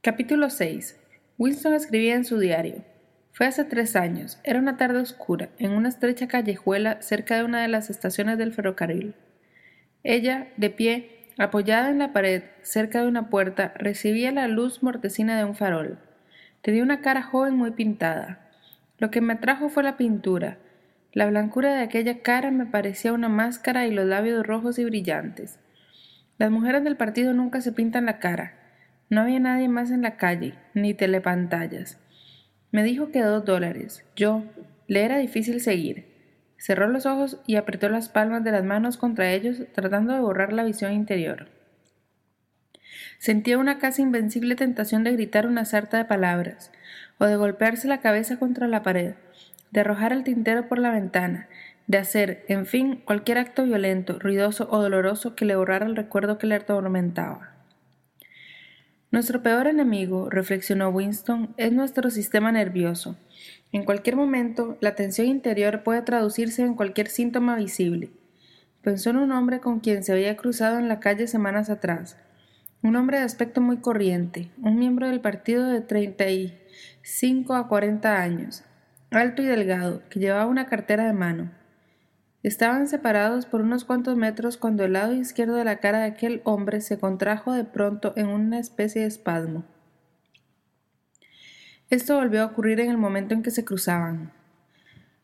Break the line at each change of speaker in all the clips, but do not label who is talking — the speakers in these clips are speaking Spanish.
Capítulo 6. Winston escribía en su diario. Fue hace tres años. Era una tarde oscura, en una estrecha callejuela cerca de una de las estaciones del ferrocarril. Ella, de pie, apoyada en la pared, cerca de una puerta, recibía la luz mortecina de un farol. Tenía una cara joven muy pintada. Lo que me atrajo fue la pintura. La blancura de aquella cara me parecía una máscara y los labios rojos y brillantes. Las mujeres del partido nunca se pintan la cara. No había nadie más en la calle, ni telepantallas. Me dijo que dos dólares. Yo, le era difícil seguir. Cerró los ojos y apretó las palmas de las manos contra ellos, tratando de borrar la visión interior. Sentía una casi invencible tentación de gritar una sarta de palabras, o de golpearse la cabeza contra la pared, de arrojar el tintero por la ventana, de hacer, en fin, cualquier acto violento, ruidoso o doloroso que le borrara el recuerdo que le atormentaba. Nuestro peor enemigo, reflexionó Winston, es nuestro sistema nervioso. En cualquier momento, la tensión interior puede traducirse en cualquier síntoma visible. Pensó en un hombre con quien se había cruzado en la calle semanas atrás. Un hombre de aspecto muy corriente, un miembro del partido de treinta y cinco a cuarenta años, alto y delgado, que llevaba una cartera de mano. Estaban separados por unos cuantos metros cuando el lado izquierdo de la cara de aquel hombre se contrajo de pronto en una especie de espasmo. Esto volvió a ocurrir en el momento en que se cruzaban.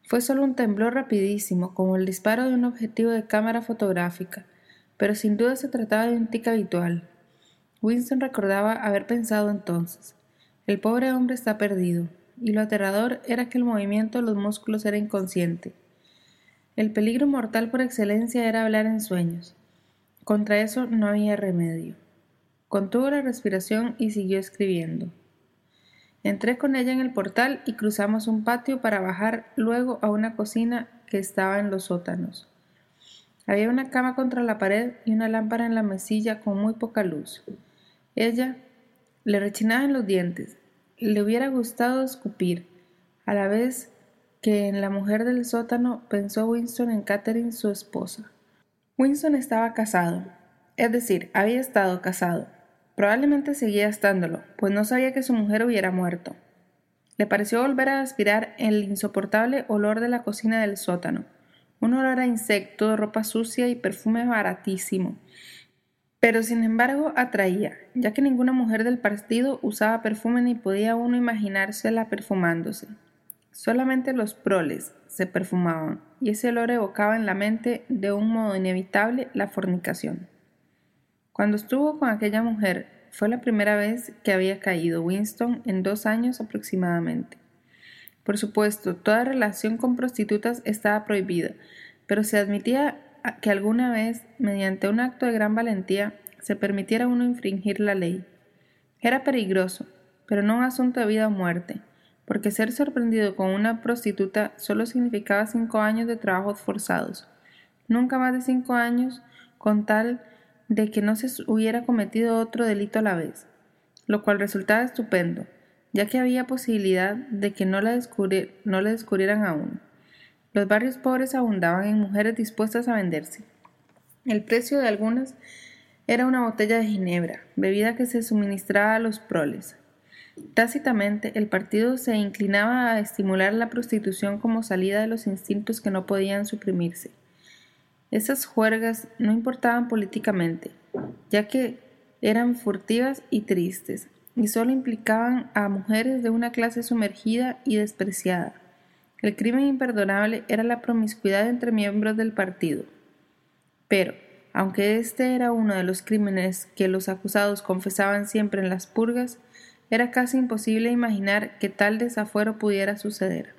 Fue solo un temblor rapidísimo, como el disparo de un objetivo de cámara fotográfica, pero sin duda se trataba de un tic habitual. Winston recordaba haber pensado entonces, el pobre hombre está perdido, y lo aterrador era que el movimiento de los músculos era inconsciente. El peligro mortal por excelencia era hablar en sueños. Contra eso no había remedio. Contuvo la respiración y siguió escribiendo. Entré con ella en el portal y cruzamos un patio para bajar luego a una cocina que estaba en los sótanos. Había una cama contra la pared y una lámpara en la mesilla con muy poca luz. Ella le rechinaba en los dientes. Le hubiera gustado escupir. A la vez que en la mujer del sótano pensó Winston en Catherine, su esposa. Winston estaba casado, es decir, había estado casado. Probablemente seguía estándolo, pues no sabía que su mujer hubiera muerto. Le pareció volver a aspirar el insoportable olor de la cocina del sótano, un olor a insecto, ropa sucia y perfume baratísimo. Pero sin embargo atraía, ya que ninguna mujer del partido usaba perfume ni podía uno imaginársela perfumándose. Solamente los proles se perfumaban, y ese olor evocaba en la mente de un modo inevitable la fornicación. Cuando estuvo con aquella mujer, fue la primera vez que había caído Winston en dos años aproximadamente. Por supuesto, toda relación con prostitutas estaba prohibida, pero se admitía que alguna vez, mediante un acto de gran valentía, se permitiera uno infringir la ley. Era peligroso, pero no un asunto de vida o muerte porque ser sorprendido con una prostituta solo significaba cinco años de trabajos forzados, nunca más de cinco años con tal de que no se hubiera cometido otro delito a la vez. lo cual resultaba estupendo, ya que había posibilidad de que no la, no la descubrieran aún. Los barrios pobres abundaban en mujeres dispuestas a venderse. El precio de algunas era una botella de ginebra, bebida que se suministraba a los proles. Tácitamente, el partido se inclinaba a estimular la prostitución como salida de los instintos que no podían suprimirse. Esas juergas no importaban políticamente, ya que eran furtivas y tristes, y solo implicaban a mujeres de una clase sumergida y despreciada. El crimen imperdonable era la promiscuidad entre miembros del partido. Pero, aunque este era uno de los crímenes que los acusados confesaban siempre en las purgas, era casi imposible imaginar que tal desafuero pudiera suceder.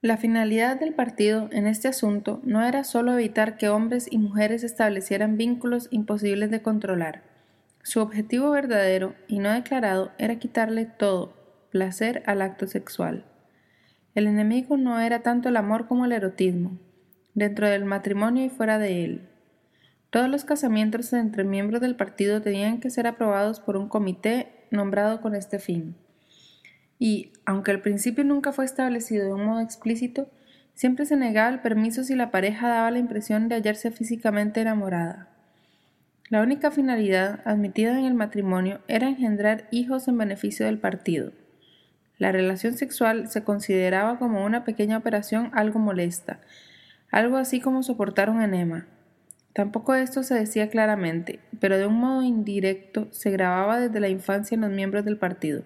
La finalidad del partido en este asunto no era sólo evitar que hombres y mujeres establecieran vínculos imposibles de controlar. Su objetivo verdadero y no declarado era quitarle todo placer al acto sexual. El enemigo no era tanto el amor como el erotismo, dentro del matrimonio y fuera de él. Todos los casamientos entre miembros del partido tenían que ser aprobados por un comité nombrado con este fin. Y, aunque al principio nunca fue establecido de un modo explícito, siempre se negaba el permiso si la pareja daba la impresión de hallarse físicamente enamorada. La única finalidad admitida en el matrimonio era engendrar hijos en beneficio del partido. La relación sexual se consideraba como una pequeña operación algo molesta, algo así como soportar un enema, Tampoco esto se decía claramente, pero de un modo indirecto se grababa desde la infancia en los miembros del partido.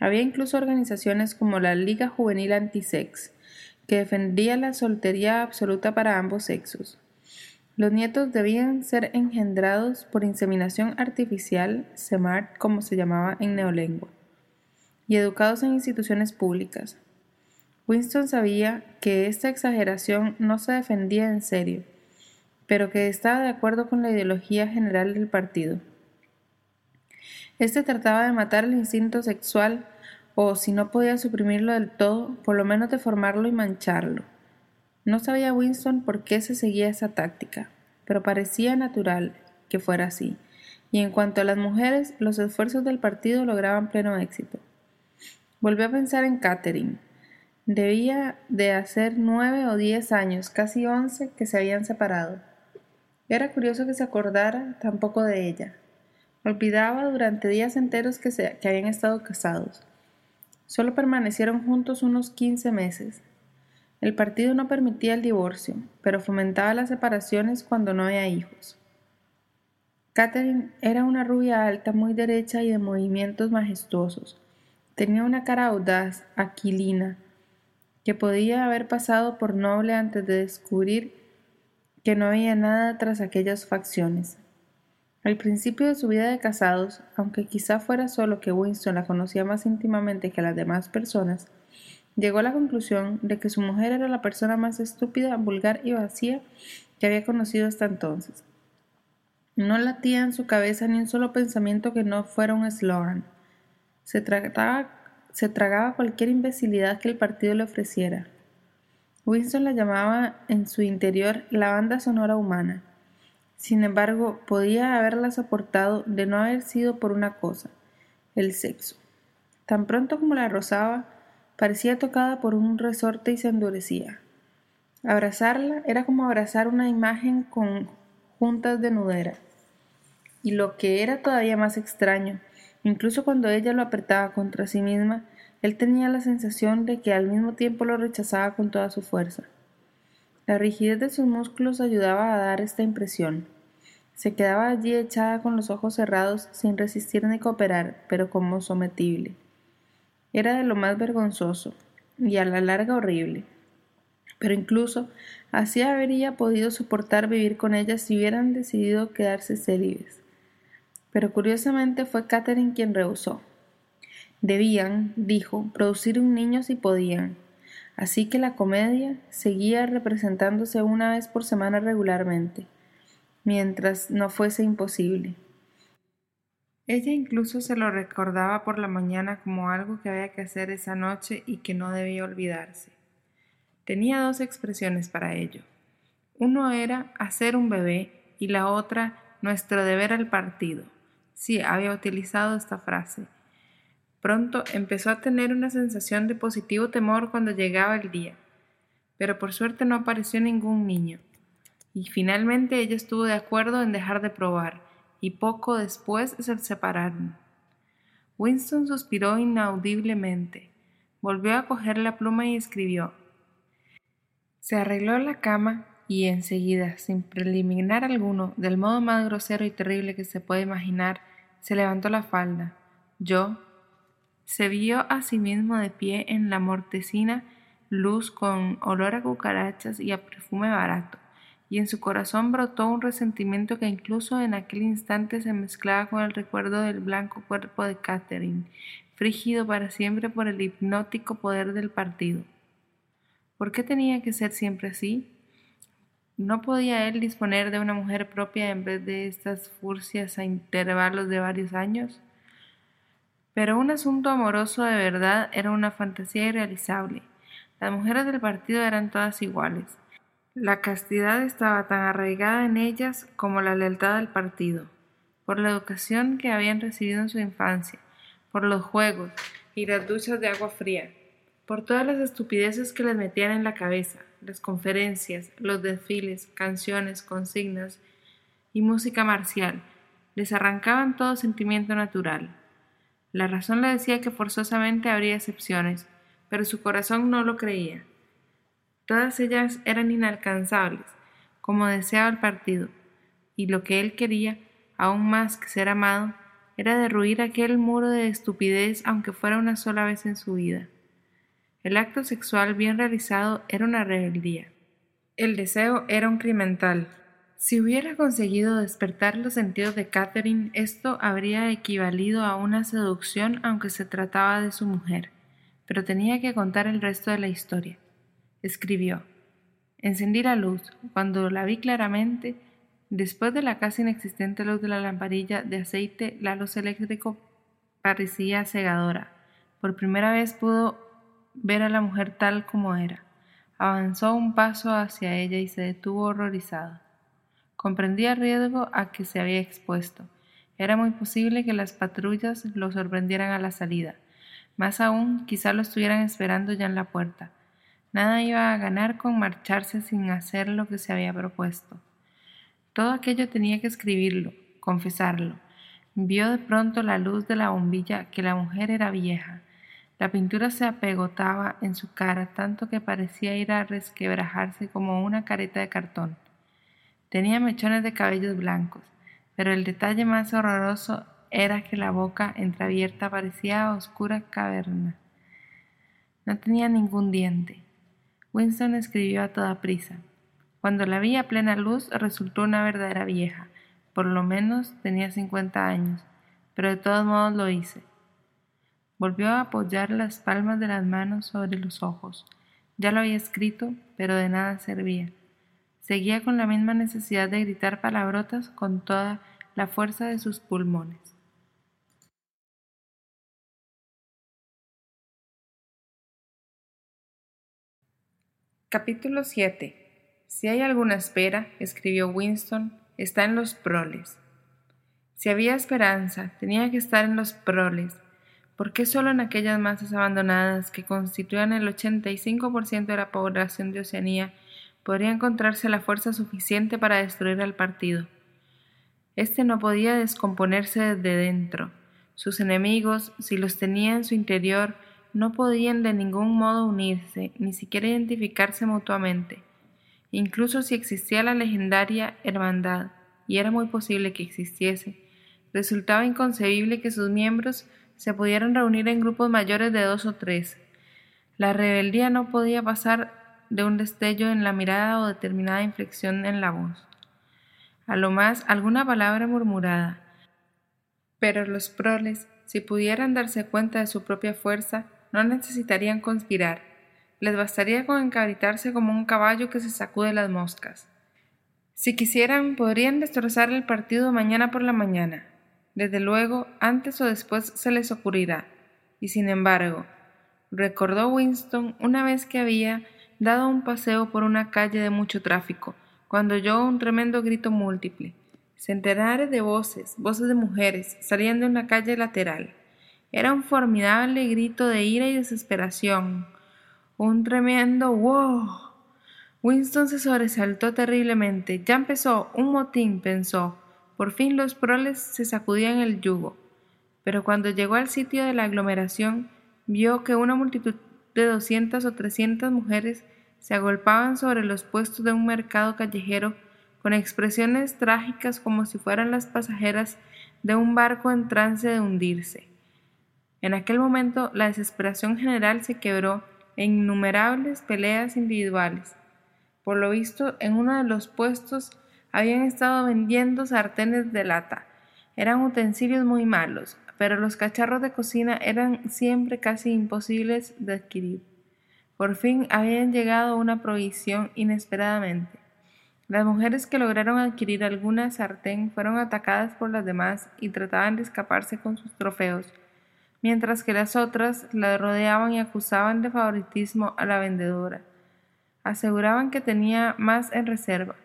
Había incluso organizaciones como la Liga Juvenil Antisex, que defendía la soltería absoluta para ambos sexos. Los nietos debían ser engendrados por inseminación artificial, SEMART como se llamaba en neolengua, y educados en instituciones públicas. Winston sabía que esta exageración no se defendía en serio, pero que estaba de acuerdo con la ideología general del partido. Este trataba de matar el instinto sexual o, si no podía suprimirlo del todo, por lo menos deformarlo y mancharlo. No sabía Winston por qué se seguía esa táctica, pero parecía natural que fuera así, y en cuanto a las mujeres, los esfuerzos del partido lograban pleno éxito. Volvió a pensar en Catherine. Debía de hacer nueve o diez años, casi once, que se habían separado. Era curioso que se acordara tampoco de ella. Olvidaba durante días enteros que, se, que habían estado casados. Solo permanecieron juntos unos quince meses. El partido no permitía el divorcio, pero fomentaba las separaciones cuando no había hijos. Catherine era una rubia alta, muy derecha y de movimientos majestuosos. Tenía una cara audaz, aquilina, que podía haber pasado por noble antes de descubrir que no había nada tras aquellas facciones. Al principio de su vida de casados, aunque quizá fuera solo que Winston la conocía más íntimamente que a las demás personas, llegó a la conclusión de que su mujer era la persona más estúpida, vulgar y vacía que había conocido hasta entonces. No latía en su cabeza ni un solo pensamiento que no fuera un eslogan. Se, se tragaba cualquier imbecilidad que el partido le ofreciera. Winston la llamaba en su interior la banda sonora humana. Sin embargo, podía haberla soportado de no haber sido por una cosa, el sexo. Tan pronto como la rozaba, parecía tocada por un resorte y se endurecía. Abrazarla era como abrazar una imagen con juntas de nudera. Y lo que era todavía más extraño, incluso cuando ella lo apretaba contra sí misma, él tenía la sensación de que al mismo tiempo lo rechazaba con toda su fuerza. La rigidez de sus músculos ayudaba a dar esta impresión. Se quedaba allí echada con los ojos cerrados, sin resistir ni cooperar, pero como sometible. Era de lo más vergonzoso, y a la larga horrible. Pero incluso así habría podido soportar vivir con ella si hubieran decidido quedarse célibes. Pero curiosamente fue Catherine quien rehusó. Debían, dijo, producir un niño si podían. Así que la comedia seguía representándose una vez por semana regularmente, mientras no fuese imposible. Ella incluso se lo recordaba por la mañana como algo que había que hacer esa noche y que no debía olvidarse. Tenía dos expresiones para ello. Uno era hacer un bebé y la otra nuestro deber al partido Sí, había utilizado esta frase. Pronto empezó a tener una sensación de positivo temor cuando llegaba el día, pero por suerte no apareció ningún niño. Y finalmente ella estuvo de acuerdo en dejar de probar, y poco después se separaron. Winston suspiró inaudiblemente. Volvió a coger la pluma y escribió. Se arregló la cama y enseguida, sin preliminar alguno, del modo más grosero y terrible que se puede imaginar, se levantó la falda. Yo se vio a sí mismo de pie en la mortecina luz con olor a cucarachas y a perfume barato, y en su corazón brotó un resentimiento que incluso en aquel instante se mezclaba con el recuerdo del blanco cuerpo de Catherine, frígido para siempre por el hipnótico poder del partido. ¿Por qué tenía que ser siempre así? ¿No podía él disponer de una mujer propia en vez de estas furcias a intervalos de varios años? Pero un asunto amoroso de verdad era una fantasía irrealizable. Las mujeres del partido eran todas iguales. La castidad estaba tan arraigada en ellas como la lealtad al partido, por la educación que habían recibido en su infancia, por los juegos y las duchas de agua fría, por todas las estupideces que les metían en la cabeza, las conferencias, los desfiles, canciones, consignas y música marcial, les arrancaban todo sentimiento natural. La razón le decía que forzosamente habría excepciones, pero su corazón no lo creía. Todas ellas eran inalcanzables, como deseaba el partido, y lo que él quería, aún más que ser amado, era derruir aquel muro de estupidez aunque fuera una sola vez en su vida. El acto sexual bien realizado era una rebeldía. El deseo era un crimental. Si hubiera conseguido despertar los sentidos de Catherine, esto habría equivalido a una seducción aunque se trataba de su mujer. Pero tenía que contar el resto de la historia. Escribió. Encendí la luz. Cuando la vi claramente, después de la casi inexistente luz de la lamparilla de aceite, la luz eléctrica parecía cegadora. Por primera vez pudo ver a la mujer tal como era. Avanzó un paso hacia ella y se detuvo horrorizado. Comprendía el riesgo a que se había expuesto. Era muy posible que las patrullas lo sorprendieran a la salida. Más aún, quizá lo estuvieran esperando ya en la puerta. Nada iba a ganar con marcharse sin hacer lo que se había propuesto. Todo aquello tenía que escribirlo, confesarlo. Vio de pronto la luz de la bombilla que la mujer era vieja, la pintura se apegotaba en su cara tanto que parecía ir a resquebrajarse como una careta de cartón. Tenía mechones de cabellos blancos, pero el detalle más horroroso era que la boca entreabierta parecía oscura caverna. No tenía ningún diente. Winston escribió a toda prisa. Cuando la vi a plena luz resultó una verdadera vieja. Por lo menos tenía cincuenta años, pero de todos modos lo hice. Volvió a apoyar las palmas de las manos sobre los ojos. Ya lo había escrito, pero de nada servía. Seguía con la misma necesidad de gritar palabrotas con toda la fuerza de sus pulmones. Capítulo 7. Si hay alguna espera, escribió Winston, está en los proles. Si había esperanza, tenía que estar en los proles, ¿Por qué solo en aquellas masas abandonadas que constituían el 85% de la población de Oceanía podría encontrarse la fuerza suficiente para destruir al partido? Este no podía descomponerse desde dentro. Sus enemigos, si los tenía en su interior, no podían de ningún modo unirse, ni siquiera identificarse mutuamente. Incluso si existía la legendaria hermandad, y era muy posible que existiese, resultaba inconcebible que sus miembros se pudieran reunir en grupos mayores de dos o tres. La rebeldía no podía pasar de un destello en la mirada o determinada inflexión en la voz. A lo más alguna palabra murmurada. Pero los proles, si pudieran darse cuenta de su propia fuerza, no necesitarían conspirar. Les bastaría con encabritarse como un caballo que se sacude las moscas. Si quisieran, podrían destrozar el partido mañana por la mañana, desde luego, antes o después se les ocurrirá. Y sin embargo, recordó Winston una vez que había dado un paseo por una calle de mucho tráfico, cuando oyó un tremendo grito múltiple. Centenares de voces, voces de mujeres, salían de una calle lateral. Era un formidable grito de ira y desesperación. Un tremendo wow. Winston se sobresaltó terriblemente. Ya empezó un motín, pensó. Por fin los proles se sacudían el yugo. Pero cuando llegó al sitio de la aglomeración, vio que una multitud de doscientas o trescientas mujeres se agolpaban sobre los puestos de un mercado callejero con expresiones trágicas como si fueran las pasajeras de un barco en trance de hundirse. En aquel momento la desesperación general se quebró en innumerables peleas individuales. Por lo visto, en uno de los puestos habían estado vendiendo sartenes de lata. Eran utensilios muy malos, pero los cacharros de cocina eran siempre casi imposibles de adquirir. Por fin habían llegado una provisión inesperadamente. Las mujeres que lograron adquirir alguna sartén fueron atacadas por las demás y trataban de escaparse con sus trofeos, mientras que las otras la rodeaban y acusaban de favoritismo a la vendedora. Aseguraban que tenía más en reserva.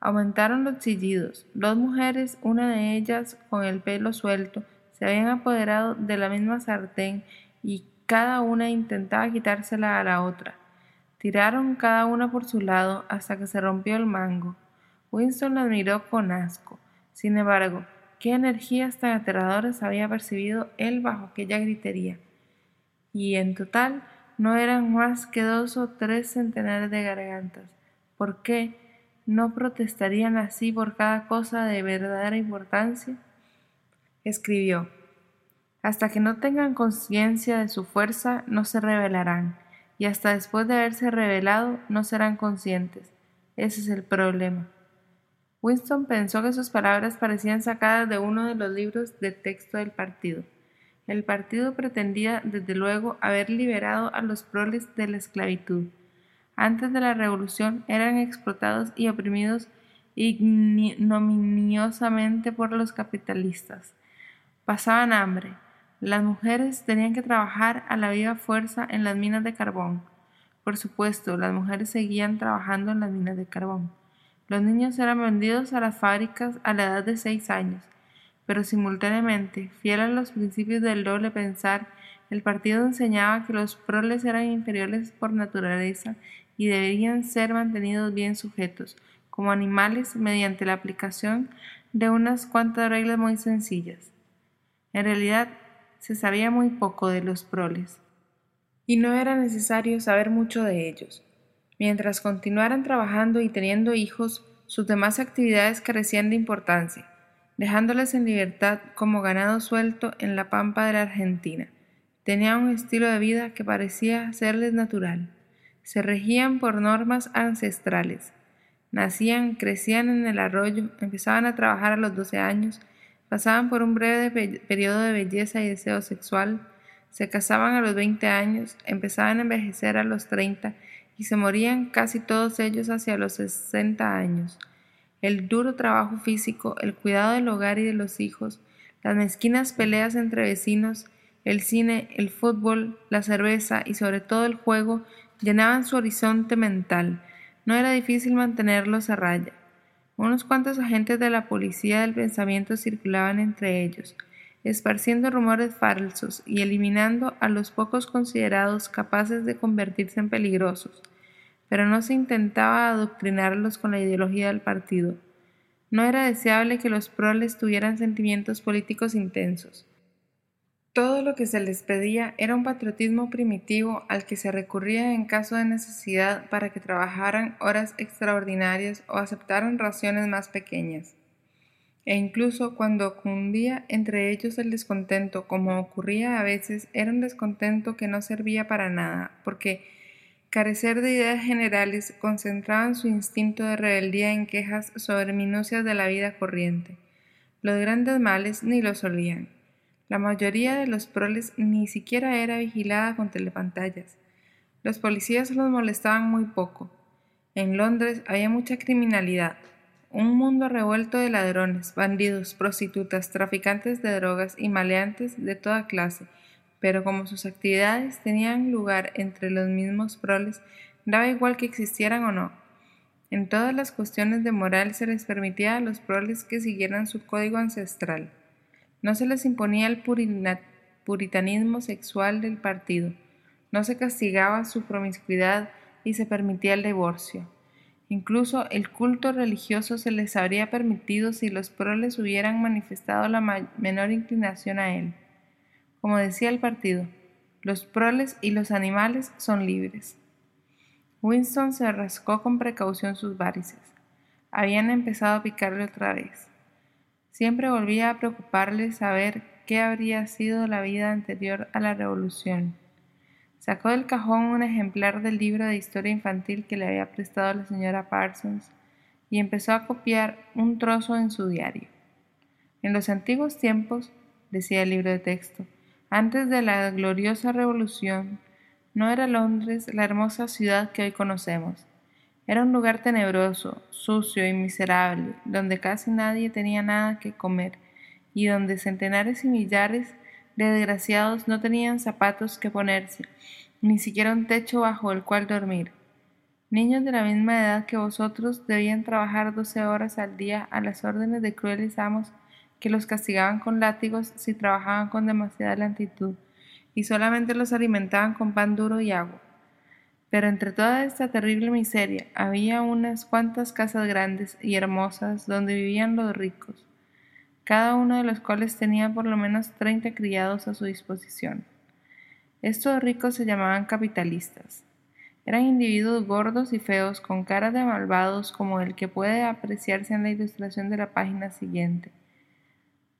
Aumentaron los chillidos. Dos mujeres, una de ellas con el pelo suelto, se habían apoderado de la misma sartén y cada una intentaba quitársela a la otra. Tiraron cada una por su lado hasta que se rompió el mango. Winston la miró con asco. Sin embargo, qué energías tan aterradoras había percibido él bajo aquella gritería. Y en total no eran más que dos o tres centenares de gargantas. ¿Por qué no protestarían así por cada cosa de verdadera importancia? Escribió, Hasta que no tengan conciencia de su fuerza, no se rebelarán, y hasta después de haberse revelado, no serán conscientes. Ese es el problema. Winston pensó que sus palabras parecían sacadas de uno de los libros de texto del partido. El partido pretendía, desde luego, haber liberado a los proles de la esclavitud. Antes de la revolución eran explotados y oprimidos ignominiosamente por los capitalistas. Pasaban hambre. Las mujeres tenían que trabajar a la viva fuerza en las minas de carbón. Por supuesto, las mujeres seguían trabajando en las minas de carbón. Los niños eran vendidos a las fábricas a la edad de seis años, pero simultáneamente, fiel a los principios del doble pensar, el partido enseñaba que los proles eran inferiores por naturaleza y deberían ser mantenidos bien sujetos, como animales, mediante la aplicación de unas cuantas reglas muy sencillas. En realidad, se sabía muy poco de los proles, y no era necesario saber mucho de ellos. Mientras continuaran trabajando y teniendo hijos, sus demás actividades carecían de importancia, dejándoles en libertad como ganado suelto en la pampa de la Argentina. Tenían un estilo de vida que parecía serles natural. Se regían por normas ancestrales. Nacían, crecían en el arroyo, empezaban a trabajar a los 12 años Pasaban por un breve periodo de belleza y deseo sexual, se casaban a los 20 años, empezaban a envejecer a los 30 y se morían casi todos ellos hacia los 60 años. El duro trabajo físico, el cuidado del hogar y de los hijos, las mezquinas peleas entre vecinos, el cine, el fútbol, la cerveza y sobre todo el juego llenaban su horizonte mental. No era difícil mantenerlos a raya. Unos cuantos agentes de la policía del pensamiento circulaban entre ellos, esparciendo rumores falsos y eliminando a los pocos considerados capaces de convertirse en peligrosos, pero no se intentaba adoctrinarlos con la ideología del partido. No era deseable que los proles tuvieran sentimientos políticos intensos. Todo lo que se les pedía era un patriotismo primitivo al que se recurría en caso de necesidad para que trabajaran horas extraordinarias o aceptaran raciones más pequeñas. E incluso cuando cundía entre ellos el descontento, como ocurría a veces, era un descontento que no servía para nada, porque carecer de ideas generales concentraban su instinto de rebeldía en quejas sobre minucias de la vida corriente. Los grandes males ni los olían. La mayoría de los proles ni siquiera era vigilada con telepantallas. Los policías los molestaban muy poco. En Londres había mucha criminalidad, un mundo revuelto de ladrones, bandidos, prostitutas, traficantes de drogas y maleantes de toda clase, pero como sus actividades tenían lugar entre los mismos proles, daba igual que existieran o no. En todas las cuestiones de moral se les permitía a los proles que siguieran su código ancestral. No se les imponía el puritanismo sexual del partido, no se castigaba su promiscuidad y se permitía el divorcio. Incluso el culto religioso se les habría permitido si los proles hubieran manifestado la menor inclinación a él. Como decía el partido, los proles y los animales son libres. Winston se rascó con precaución sus varices. Habían empezado a picarle otra vez. Siempre volvía a preocuparle saber qué habría sido la vida anterior a la revolución. Sacó del cajón un ejemplar del libro de historia infantil que le había prestado la señora Parsons y empezó a copiar un trozo en su diario. En los antiguos tiempos, decía el libro de texto, antes de la gloriosa revolución, no era Londres la hermosa ciudad que hoy conocemos. Era un lugar tenebroso, sucio y miserable, donde casi nadie tenía nada que comer y donde centenares y millares de desgraciados no tenían zapatos que ponerse, ni siquiera un techo bajo el cual dormir. Niños de la misma edad que vosotros debían trabajar doce horas al día a las órdenes de crueles amos que los castigaban con látigos si trabajaban con demasiada lentitud y solamente los alimentaban con pan duro y agua. Pero entre toda esta terrible miseria había unas cuantas casas grandes y hermosas donde vivían los ricos, cada uno de los cuales tenía por lo menos treinta criados a su disposición. Estos ricos se llamaban capitalistas. Eran individuos gordos y feos con caras de malvados como el que puede apreciarse en la ilustración de la página siguiente.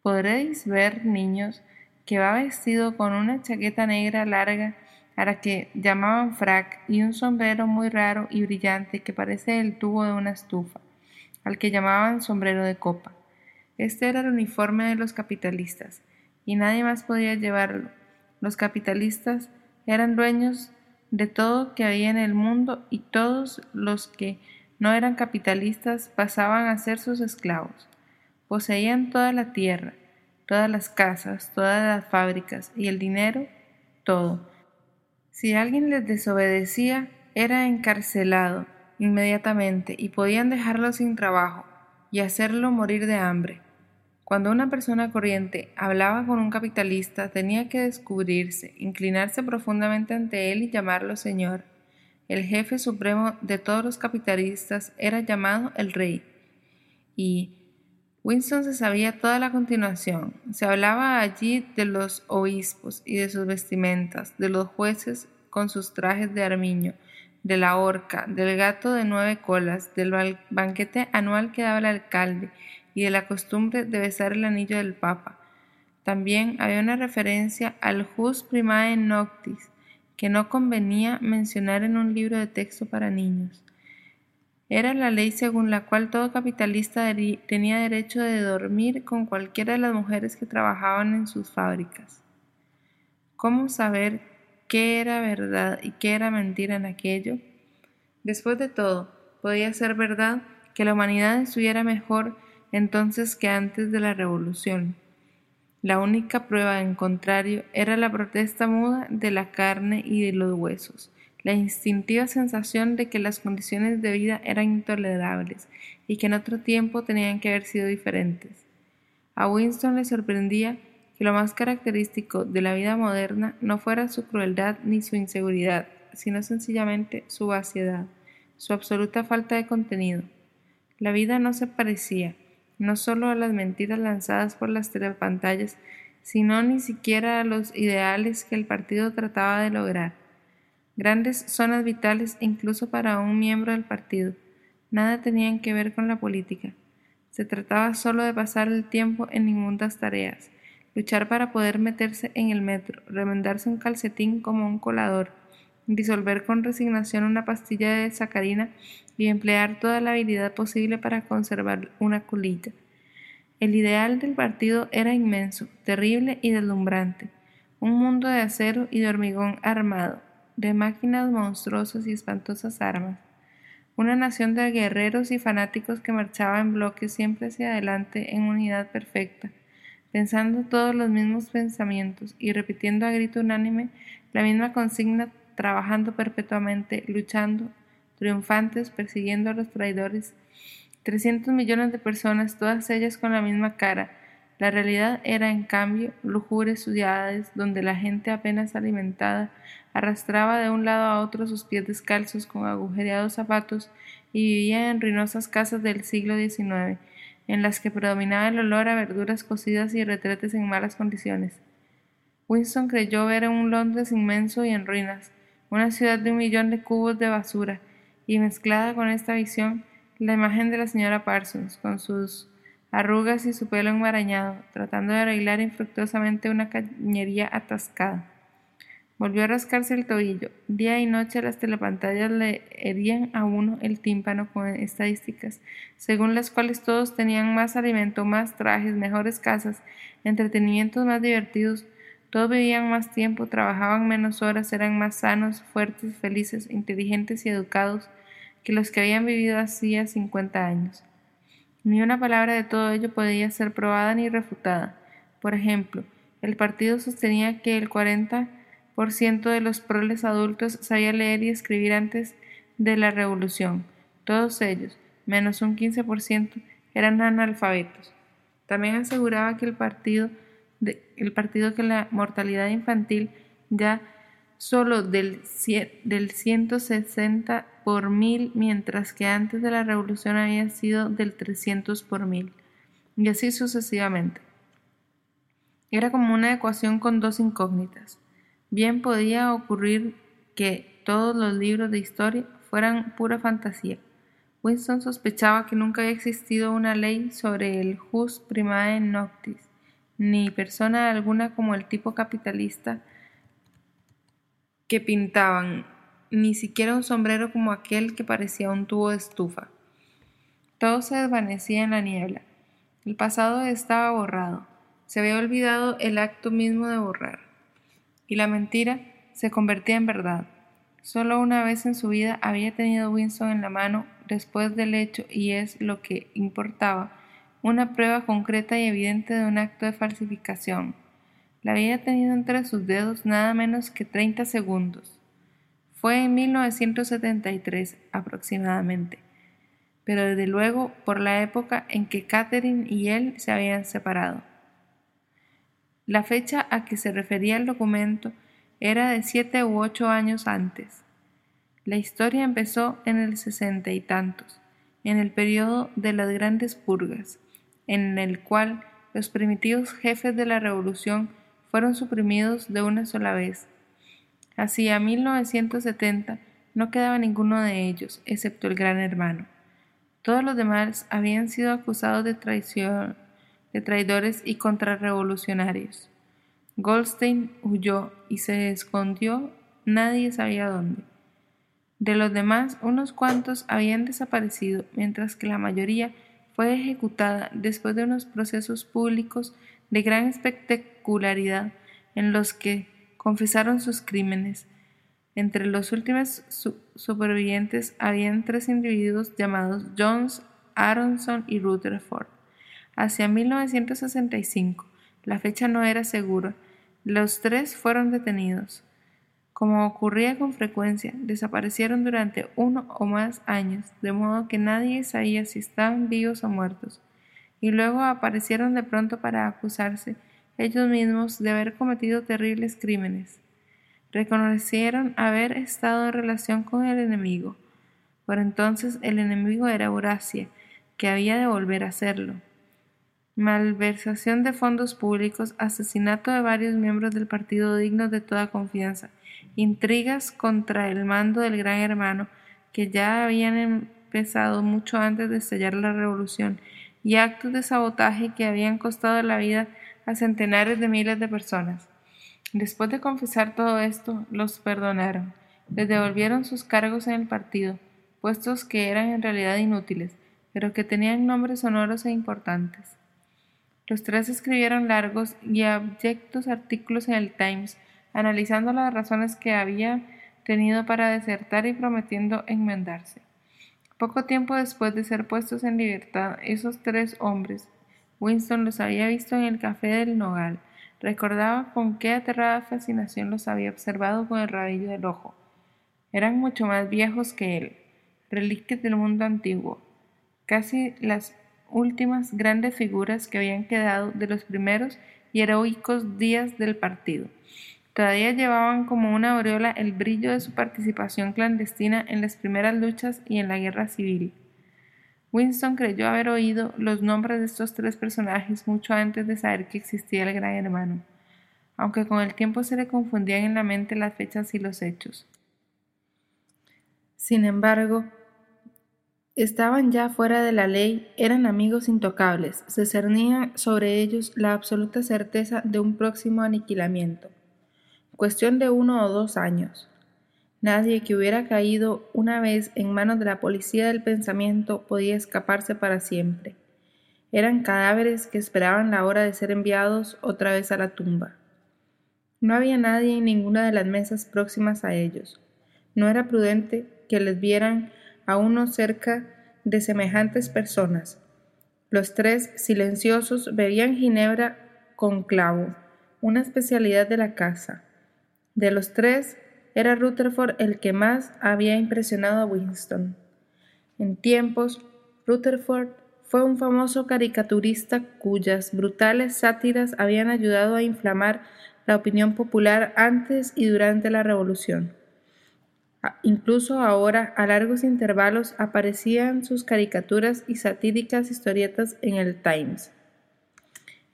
Podréis ver, niños, que va vestido con una chaqueta negra larga a la que llamaban frac y un sombrero muy raro y brillante que parece el tubo de una estufa, al que llamaban sombrero de copa. Este era el uniforme de los capitalistas, y nadie más podía llevarlo. Los capitalistas eran dueños de todo que había en el mundo y todos los que no eran capitalistas pasaban a ser sus esclavos. Poseían toda la tierra, todas las casas, todas las fábricas y el dinero, todo. Si alguien les desobedecía, era encarcelado inmediatamente y podían dejarlo sin trabajo y hacerlo morir de hambre. Cuando una persona corriente hablaba con un capitalista, tenía que descubrirse, inclinarse profundamente ante él y llamarlo Señor. El jefe supremo de todos los capitalistas era llamado el Rey. Y Winston se sabía toda la continuación. Se hablaba allí de los obispos y de sus vestimentas, de los jueces con sus trajes de armiño, de la horca, del gato de nueve colas, del banquete anual que daba el alcalde y de la costumbre de besar el anillo del Papa. También había una referencia al jus primae noctis, que no convenía mencionar en un libro de texto para niños. Era la ley según la cual todo capitalista tenía derecho de dormir con cualquiera de las mujeres que trabajaban en sus fábricas. ¿Cómo saber qué era verdad y qué era mentira en aquello? Después de todo, podía ser verdad que la humanidad estuviera mejor entonces que antes de la revolución. La única prueba en contrario era la protesta muda de la carne y de los huesos la instintiva sensación de que las condiciones de vida eran intolerables y que en otro tiempo tenían que haber sido diferentes. A Winston le sorprendía que lo más característico de la vida moderna no fuera su crueldad ni su inseguridad, sino sencillamente su vaciedad, su absoluta falta de contenido. La vida no se parecía, no solo a las mentiras lanzadas por las telepantallas, sino ni siquiera a los ideales que el partido trataba de lograr grandes zonas vitales incluso para un miembro del partido. Nada tenían que ver con la política. Se trataba solo de pasar el tiempo en inmundas tareas, luchar para poder meterse en el metro, remendarse un calcetín como un colador, disolver con resignación una pastilla de sacarina y emplear toda la habilidad posible para conservar una colilla. El ideal del partido era inmenso, terrible y deslumbrante, un mundo de acero y de hormigón armado, de máquinas monstruosas y espantosas armas, una nación de guerreros y fanáticos que marchaba en bloque siempre hacia adelante en unidad perfecta, pensando todos los mismos pensamientos y repitiendo a grito unánime la misma consigna, trabajando perpetuamente, luchando, triunfantes, persiguiendo a los traidores. Trescientos millones de personas, todas ellas con la misma cara. La realidad era, en cambio, lujures ciudades donde la gente apenas alimentada arrastraba de un lado a otro sus pies descalzos con agujereados zapatos y vivía en ruinosas casas del siglo XIX, en las que predominaba el olor a verduras cocidas y retretes en malas condiciones. Winston creyó ver un Londres inmenso y en ruinas, una ciudad de un millón de cubos de basura, y mezclada con esta visión, la imagen de la señora Parsons, con sus arrugas y su pelo enmarañado, tratando de arreglar infructuosamente una cañería atascada. Volvió a rascarse el tobillo. Día y noche las telepantallas le herían a uno el tímpano con estadísticas, según las cuales todos tenían más alimento, más trajes, mejores casas, entretenimientos más divertidos, todos vivían más tiempo, trabajaban menos horas, eran más sanos, fuertes, felices, inteligentes y educados que los que habían vivido hacía cincuenta años. Ni una palabra de todo ello podía ser probada ni refutada. Por ejemplo, el partido sostenía que el 40 por ciento de los proles adultos sabía leer y escribir antes de la revolución. Todos ellos, menos un 15%, eran analfabetos. También aseguraba que el partido, el partido que la mortalidad infantil ya solo del, del 160 por mil, mientras que antes de la revolución había sido del 300 por mil, y así sucesivamente. Era como una ecuación con dos incógnitas. Bien podía ocurrir que todos los libros de historia fueran pura fantasía. Winston sospechaba que nunca había existido una ley sobre el jus primae noctis, ni persona alguna como el tipo capitalista que pintaban, ni siquiera un sombrero como aquel que parecía un tubo de estufa. Todo se desvanecía en la niebla. El pasado estaba borrado. Se había olvidado el acto mismo de borrar y la mentira se convertía en verdad. Solo una vez en su vida había tenido Winston en la mano después del hecho y es lo que importaba, una prueba concreta y evidente de un acto de falsificación. La había tenido entre sus dedos nada menos que 30 segundos. Fue en 1973 aproximadamente, pero desde luego por la época en que Catherine y él se habían separado. La fecha a que se refería el documento era de siete u ocho años antes. La historia empezó en el sesenta y tantos, en el periodo de las grandes purgas, en el cual los primitivos jefes de la revolución fueron suprimidos de una sola vez. Hacia 1970 no quedaba ninguno de ellos, excepto el gran hermano. Todos los demás habían sido acusados de traición de traidores y contrarrevolucionarios. Goldstein huyó y se escondió nadie sabía dónde. De los demás, unos cuantos habían desaparecido, mientras que la mayoría fue ejecutada después de unos procesos públicos de gran en los que confesaron sus crímenes. Entre los últimos supervivientes habían tres individuos llamados Jones, Aronson y Rutherford. Hacia 1965, la fecha no era segura, los tres fueron detenidos. Como ocurría con frecuencia, desaparecieron durante uno o más años, de modo que nadie sabía si estaban vivos o muertos, y luego aparecieron de pronto para acusarse ellos mismos de haber cometido terribles crímenes. Reconocieron haber estado en relación con el enemigo. Por entonces el enemigo era Eurasia, que había de volver a hacerlo malversación de fondos públicos, asesinato de varios miembros del partido dignos de toda confianza, intrigas contra el mando del gran hermano que ya habían empezado mucho antes de estallar la revolución y actos de sabotaje que habían costado la vida a centenares de miles de personas. Después de confesar todo esto, los perdonaron, les devolvieron sus cargos en el partido, puestos que eran en realidad inútiles, pero que tenían nombres sonoros e importantes. Los tres escribieron largos y abyectos artículos en el Times, analizando las razones que había tenido para desertar y prometiendo enmendarse. Poco tiempo después de ser puestos en libertad, esos tres hombres, Winston los había visto en el café del Nogal, recordaba con qué aterrada fascinación los había observado con el rabillo del ojo. Eran mucho más viejos que él, reliquias del mundo antiguo, casi las últimas grandes figuras que habían quedado de los primeros y heroicos días del partido. Todavía llevaban como una aureola el brillo de su participación clandestina en las primeras luchas y en la guerra civil. Winston creyó haber oído los nombres de estos tres personajes mucho antes de saber que existía el gran hermano, aunque con el tiempo se le confundían en la mente las fechas y los hechos. Sin embargo, estaban ya fuera de la ley, eran amigos intocables, se cernía sobre ellos la absoluta certeza de un próximo aniquilamiento. Cuestión de uno o dos años. Nadie que hubiera caído una vez en manos de la policía del pensamiento podía escaparse para siempre. Eran cadáveres que esperaban la hora de ser enviados otra vez a la tumba. No había nadie en ninguna de las mesas próximas a ellos. No era prudente que les vieran a uno cerca de semejantes personas. Los tres, silenciosos, bebían ginebra con clavo, una especialidad de la casa. De los tres, era Rutherford el que más había impresionado a Winston. En tiempos, Rutherford fue un famoso caricaturista cuyas brutales sátiras habían ayudado a inflamar la opinión popular antes y durante la Revolución. Incluso ahora, a largos intervalos, aparecían sus caricaturas y satíricas historietas en el Times.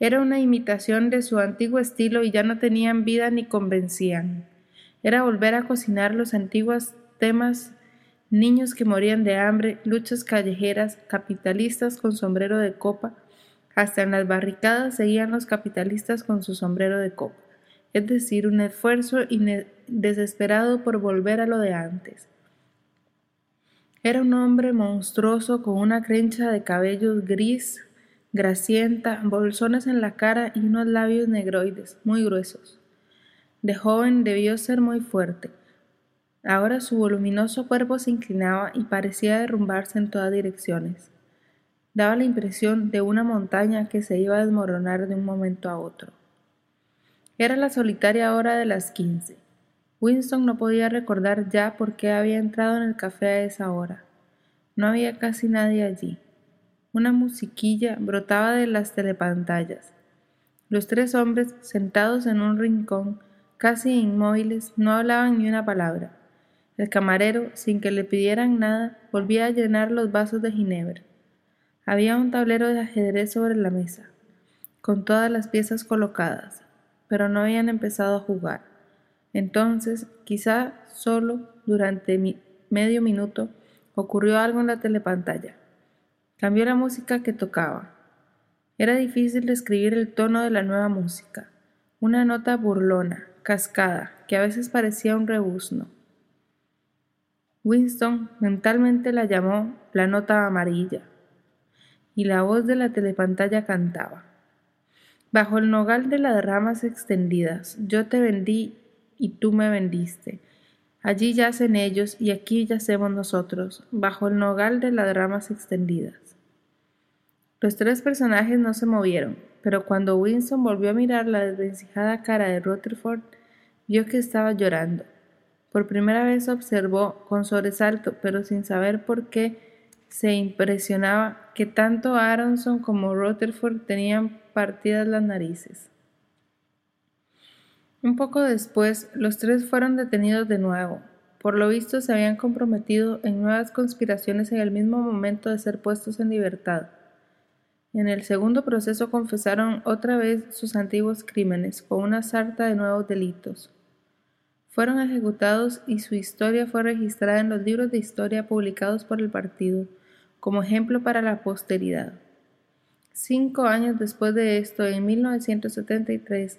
Era una imitación de su antiguo estilo y ya no tenían vida ni convencían. Era volver a cocinar los antiguos temas niños que morían de hambre, luchas callejeras, capitalistas con sombrero de copa. Hasta en las barricadas seguían los capitalistas con su sombrero de copa es decir, un esfuerzo desesperado por volver a lo de antes. Era un hombre monstruoso con una crencha de cabellos gris, grasienta, bolsones en la cara y unos labios negroides, muy gruesos. De joven debió ser muy fuerte. Ahora su voluminoso cuerpo se inclinaba y parecía derrumbarse en todas direcciones. Daba la impresión de una montaña que se iba a desmoronar de un momento a otro. Era la solitaria hora de las quince. Winston no podía recordar ya por qué había entrado en el café a esa hora. No había casi nadie allí. Una musiquilla brotaba de las telepantallas. Los tres hombres, sentados en un rincón, casi inmóviles, no hablaban ni una palabra. El camarero, sin que le pidieran nada, volvía a llenar los vasos de ginebra. Había un tablero de ajedrez sobre la mesa, con todas las piezas colocadas pero no habían empezado a jugar. Entonces, quizá solo durante medio minuto, ocurrió algo en la telepantalla. Cambió la música que tocaba. Era difícil describir el tono de la nueva música, una nota burlona, cascada, que a veces parecía un rebuzno. Winston mentalmente la llamó la nota amarilla, y la voz de la telepantalla cantaba. Bajo el nogal de las ramas extendidas, yo te vendí y tú me vendiste. Allí yacen ellos y aquí yacemos nosotros, bajo el nogal de las ramas extendidas. Los tres personajes no se movieron, pero cuando Winston volvió a mirar la desvencijada cara de Rutherford, vio que estaba llorando. Por primera vez observó con sobresalto, pero sin saber por qué, se impresionaba que tanto Aronson como Rutherford tenían partidas las narices. Un poco después, los tres fueron detenidos de nuevo. Por lo visto, se habían comprometido en nuevas conspiraciones en el mismo momento de ser puestos en libertad. En el segundo proceso confesaron otra vez sus antiguos crímenes, con una sarta de nuevos delitos. Fueron ejecutados y su historia fue registrada en los libros de historia publicados por el partido, como ejemplo para la posteridad. Cinco años después de esto, en 1973,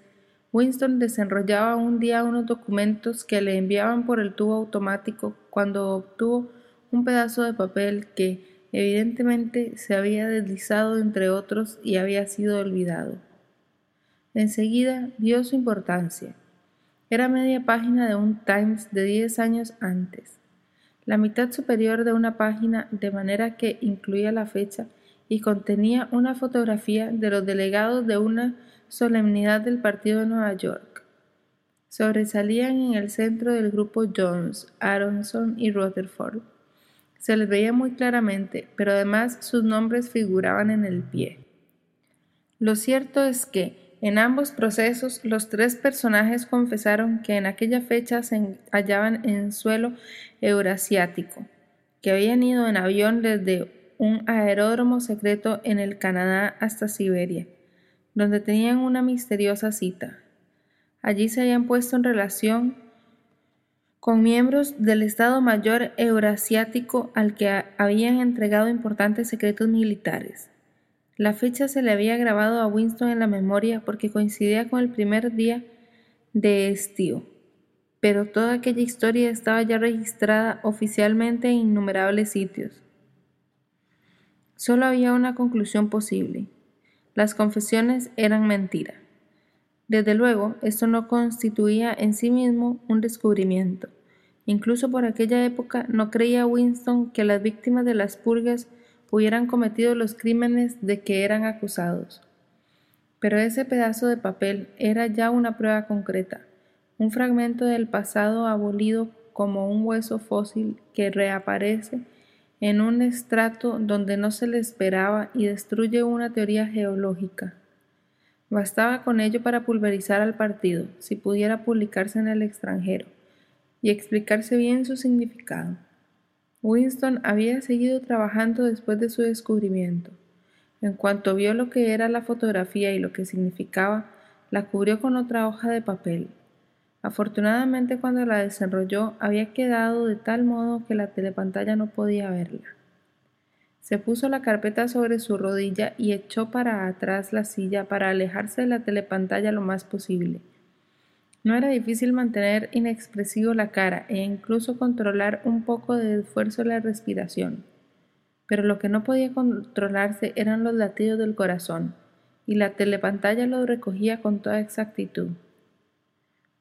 Winston desenrollaba un día unos documentos que le enviaban por el tubo automático cuando obtuvo un pedazo de papel que evidentemente se había deslizado entre otros y había sido olvidado. Enseguida vio su importancia. Era media página de un Times de diez años antes, la mitad superior de una página de manera que incluía la fecha y contenía una fotografía de los delegados de una solemnidad del Partido de Nueva York. Sobresalían en el centro del grupo Jones, Aronson y Rutherford. Se les veía muy claramente, pero además sus nombres figuraban en el pie. Lo cierto es que, en ambos procesos, los tres personajes confesaron que en aquella fecha se hallaban en suelo eurasiático, que habían ido en avión desde un aeródromo secreto en el Canadá hasta Siberia, donde tenían una misteriosa cita. Allí se habían puesto en relación con miembros del Estado Mayor Eurasiático al que habían entregado importantes secretos militares. La fecha se le había grabado a Winston en la memoria porque coincidía con el primer día de estío, pero toda aquella historia estaba ya registrada oficialmente en innumerables sitios. Solo había una conclusión posible. Las confesiones eran mentira. Desde luego, esto no constituía en sí mismo un descubrimiento. Incluso por aquella época no creía Winston que las víctimas de las purgas hubieran cometido los crímenes de que eran acusados. Pero ese pedazo de papel era ya una prueba concreta, un fragmento del pasado abolido como un hueso fósil que reaparece en un estrato donde no se le esperaba y destruye una teoría geológica. Bastaba con ello para pulverizar al partido, si pudiera publicarse en el extranjero, y explicarse bien su significado. Winston había seguido trabajando después de su descubrimiento. En cuanto vio lo que era la fotografía y lo que significaba, la cubrió con otra hoja de papel. Afortunadamente cuando la desenrolló había quedado de tal modo que la telepantalla no podía verla. Se puso la carpeta sobre su rodilla y echó para atrás la silla para alejarse de la telepantalla lo más posible. No era difícil mantener inexpresivo la cara e incluso controlar un poco de esfuerzo la respiración. Pero lo que no podía controlarse eran los latidos del corazón, y la telepantalla lo recogía con toda exactitud.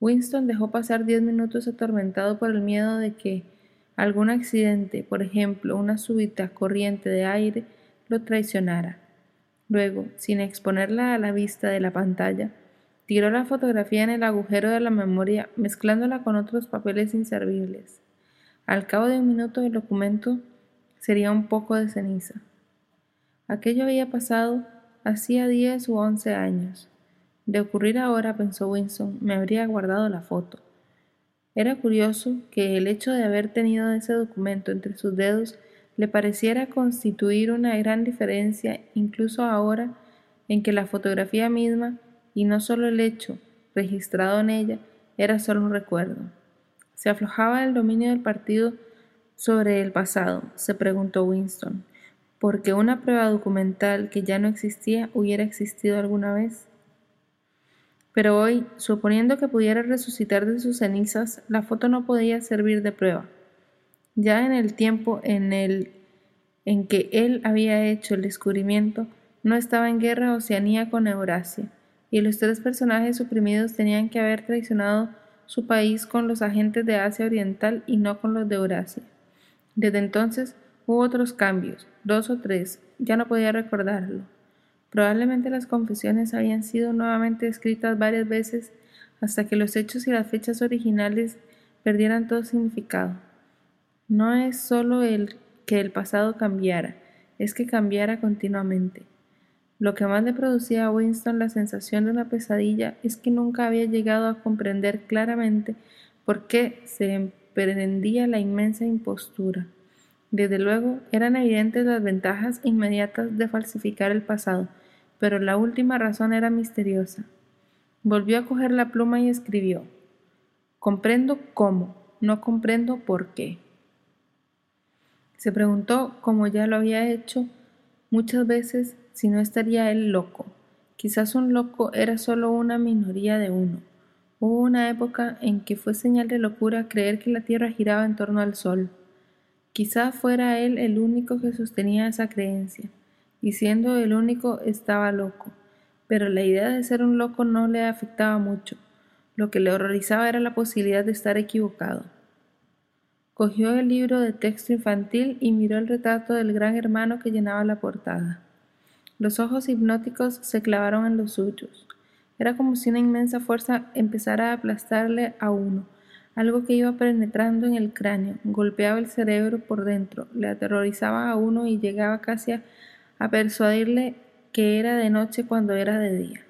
Winston dejó pasar diez minutos atormentado por el miedo de que algún accidente, por ejemplo una súbita corriente de aire, lo traicionara. Luego, sin exponerla a la vista de la pantalla, tiró la fotografía en el agujero de la memoria, mezclándola con otros papeles inservibles. Al cabo de un minuto el documento sería un poco de ceniza. Aquello había pasado hacía diez u once años. De ocurrir ahora, pensó Winston, me habría guardado la foto. Era curioso que el hecho de haber tenido ese documento entre sus dedos le pareciera constituir una gran diferencia incluso ahora en que la fotografía misma, y no solo el hecho registrado en ella, era solo un recuerdo. ¿Se aflojaba el dominio del partido sobre el pasado? se preguntó Winston, porque una prueba documental que ya no existía hubiera existido alguna vez. Pero hoy, suponiendo que pudiera resucitar de sus cenizas, la foto no podía servir de prueba. Ya en el tiempo en, el, en que él había hecho el descubrimiento, no estaba en guerra Oceanía con Eurasia, y los tres personajes suprimidos tenían que haber traicionado su país con los agentes de Asia Oriental y no con los de Eurasia. Desde entonces hubo otros cambios, dos o tres, ya no podía recordarlo. Probablemente las confesiones habían sido nuevamente escritas varias veces hasta que los hechos y las fechas originales perdieran todo significado. No es solo el que el pasado cambiara, es que cambiara continuamente. Lo que más le producía a Winston la sensación de una pesadilla es que nunca había llegado a comprender claramente por qué se emprendía la inmensa impostura. Desde luego, eran evidentes las ventajas inmediatas de falsificar el pasado, pero la última razón era misteriosa. Volvió a coger la pluma y escribió Comprendo cómo, no comprendo por qué. Se preguntó, como ya lo había hecho muchas veces, si no estaría él loco. Quizás un loco era solo una minoría de uno. Hubo una época en que fue señal de locura creer que la Tierra giraba en torno al Sol. Quizá fuera él el único que sostenía esa creencia y siendo el único estaba loco, pero la idea de ser un loco no le afectaba mucho. Lo que le horrorizaba era la posibilidad de estar equivocado. Cogió el libro de texto infantil y miró el retrato del gran hermano que llenaba la portada. Los ojos hipnóticos se clavaron en los suyos. Era como si una inmensa fuerza empezara a aplastarle a uno, algo que iba penetrando en el cráneo, golpeaba el cerebro por dentro, le aterrorizaba a uno y llegaba casi a, persuadirle que era de noche cuando era de día.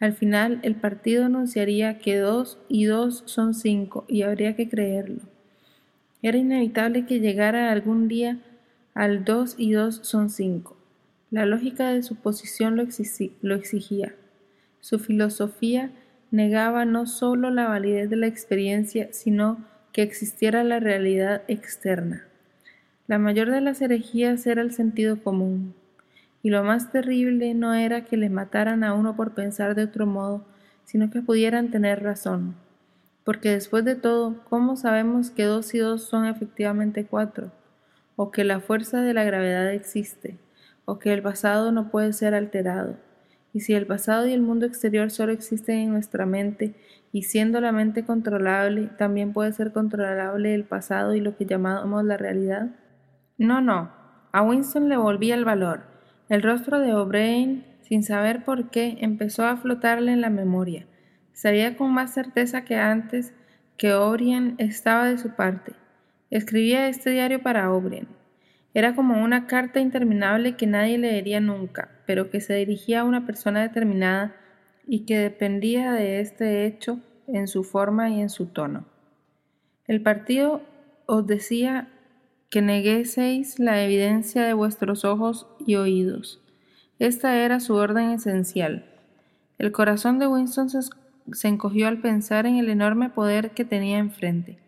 Al final, el partido anunciaría que dos y dos son cinco y habría que creerlo. Era inevitable que llegara algún día al dos y dos son cinco. La lógica de su posición lo, exigía. Su filosofía negaba no sólo la validez de la experiencia, sino que existiera la realidad externa. La mayor de las herejías era el sentido común, y lo más terrible no era que le mataran a uno por pensar de otro modo, sino que pudieran tener razón. Porque después de todo, ¿cómo sabemos que dos y dos son efectivamente cuatro? O que la fuerza de la gravedad existe, o que el pasado no puede ser alterado, y si el pasado y el mundo exterior solo existen en nuestra mente, y siendo la mente controlable, también puede ser controlable el pasado y lo que llamamos la realidad? No, no. A Winston le volvía el valor. El rostro de O'Brien, sin saber por qué, empezó a flotarle en la memoria. Sabía con más certeza que antes que O'Brien estaba de su parte. Escribía este diario para O'Brien. Era como una carta interminable que nadie leería nunca, pero que se dirigía a una persona determinada y que dependía de este hecho en su forma y en su tono. El partido os decía que negueseis la evidencia de vuestros ojos y oídos. Esta era su orden esencial. El corazón de Winston se, se encogió al pensar en el enorme poder que tenía enfrente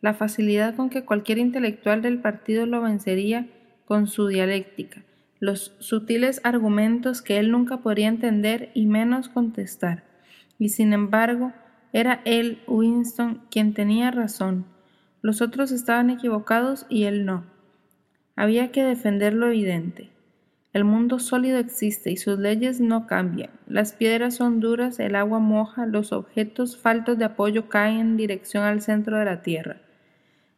la facilidad con que cualquier intelectual del partido lo vencería con su dialéctica, los sutiles argumentos que él nunca podría entender y menos contestar. Y sin embargo, era él, Winston, quien tenía razón. Los otros estaban equivocados y él no. Había que defender lo evidente. El mundo sólido existe y sus leyes no cambian. Las piedras son duras, el agua moja, los objetos faltos de apoyo caen en dirección al centro de la Tierra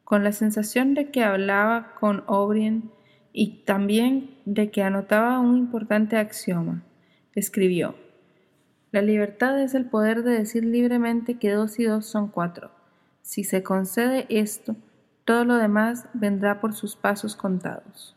con la sensación de que hablaba con O'Brien y también de que anotaba un importante axioma. Escribió, La libertad es el poder de decir libremente que dos y dos son cuatro. Si se concede esto, todo lo demás vendrá por sus pasos contados.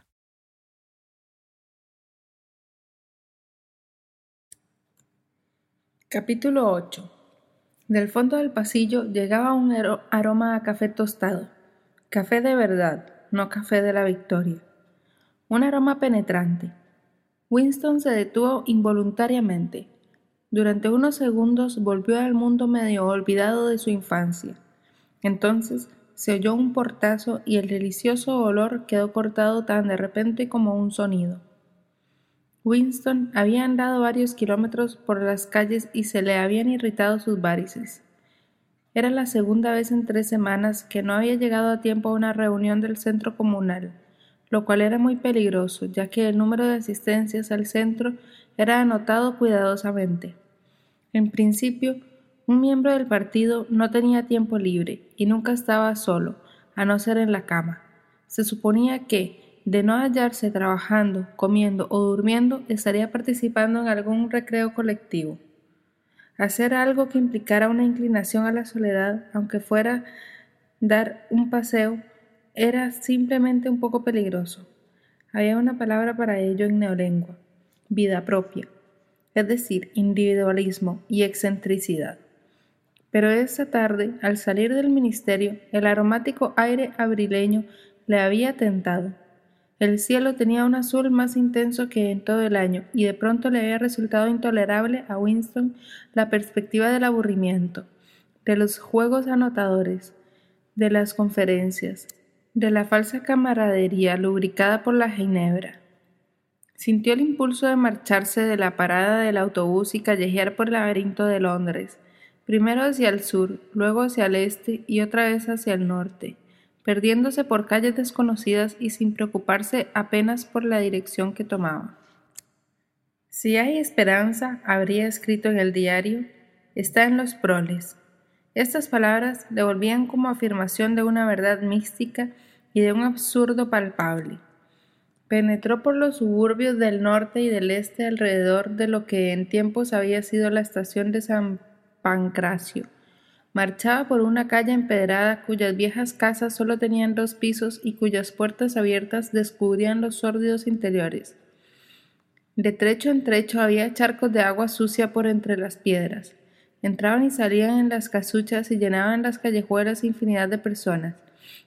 Capítulo 8 Del fondo del pasillo llegaba un aroma a café tostado. Café de verdad, no café de la victoria. Un aroma penetrante. Winston se detuvo involuntariamente. Durante unos segundos volvió al mundo medio olvidado de su infancia. Entonces se oyó un portazo y el delicioso olor quedó cortado tan de repente como un sonido. Winston había andado varios kilómetros por las calles y se le habían irritado sus varices. Era la segunda vez en tres semanas que no había llegado a tiempo a una reunión del centro comunal, lo cual era muy peligroso, ya que el número de asistencias al centro era anotado cuidadosamente. En principio, Un miembro del partido no tenía tiempo libre y nunca estaba solo, a no ser en la cama. Se suponía que, de no hallarse trabajando, comiendo o durmiendo, estaría participando en algún recreo colectivo. Hacer algo que implicara una inclinación a la soledad, aunque fuera dar un paseo, era simplemente un poco peligroso. Había una palabra para ello en neolengua, vida propia, es decir, individualismo y excentricidad. Pero esa tarde, al salir del ministerio, el aromático aire abrileño le había tentado. El cielo tenía un azul más intenso que en todo el año, y de pronto le había resultado intolerable a Winston la perspectiva del aburrimiento, de los juegos anotadores, de las conferencias, de la falsa camaradería lubricada por la ginebra. Sintió el impulso de marcharse de la parada del autobús y callejear por el laberinto de Londres, primero hacia el sur, luego hacia el este y otra vez hacia el norte, perdiéndose por calles desconocidas y sin preocuparse apenas por la dirección que tomaba. Si hay esperanza, habría escrito en el diario, está en los proles. Estas palabras devolvían como afirmación de una verdad mística y de un absurdo palpable. Penetró por los suburbios del norte y del este alrededor de lo que en tiempos había sido la estación de San Pancracio. Marchaba por una calle empedrada cuyas viejas casas solo tenían dos pisos y cuyas puertas abiertas descubrían los sórdidos interiores. De trecho en trecho había charcos de agua sucia por entre las piedras. Entraban y salían en las casuchas y llenaban las callejuelas infinidad de personas.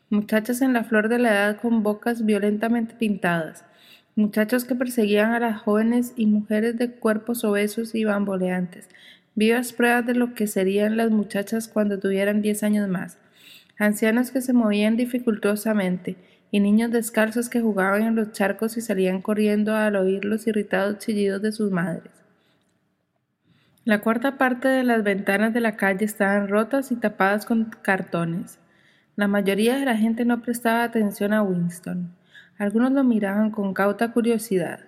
Muchachas en la flor de la edad con bocas violentamente pintadas. Muchachos que perseguían a las jóvenes y mujeres de cuerpos obesos y bamboleantes, vivas pruebas de lo que serían las muchachas cuando tuvieran diez años más, ancianos que se movían dificultosamente, y niños descalzos que jugaban en los charcos y salían corriendo al oír los irritados chillidos de sus madres. La cuarta parte de las ventanas de la calle estaban rotas y tapadas con cartones. La mayoría de la gente no prestaba atención a Winston. Algunos lo miraban con cauta curiosidad.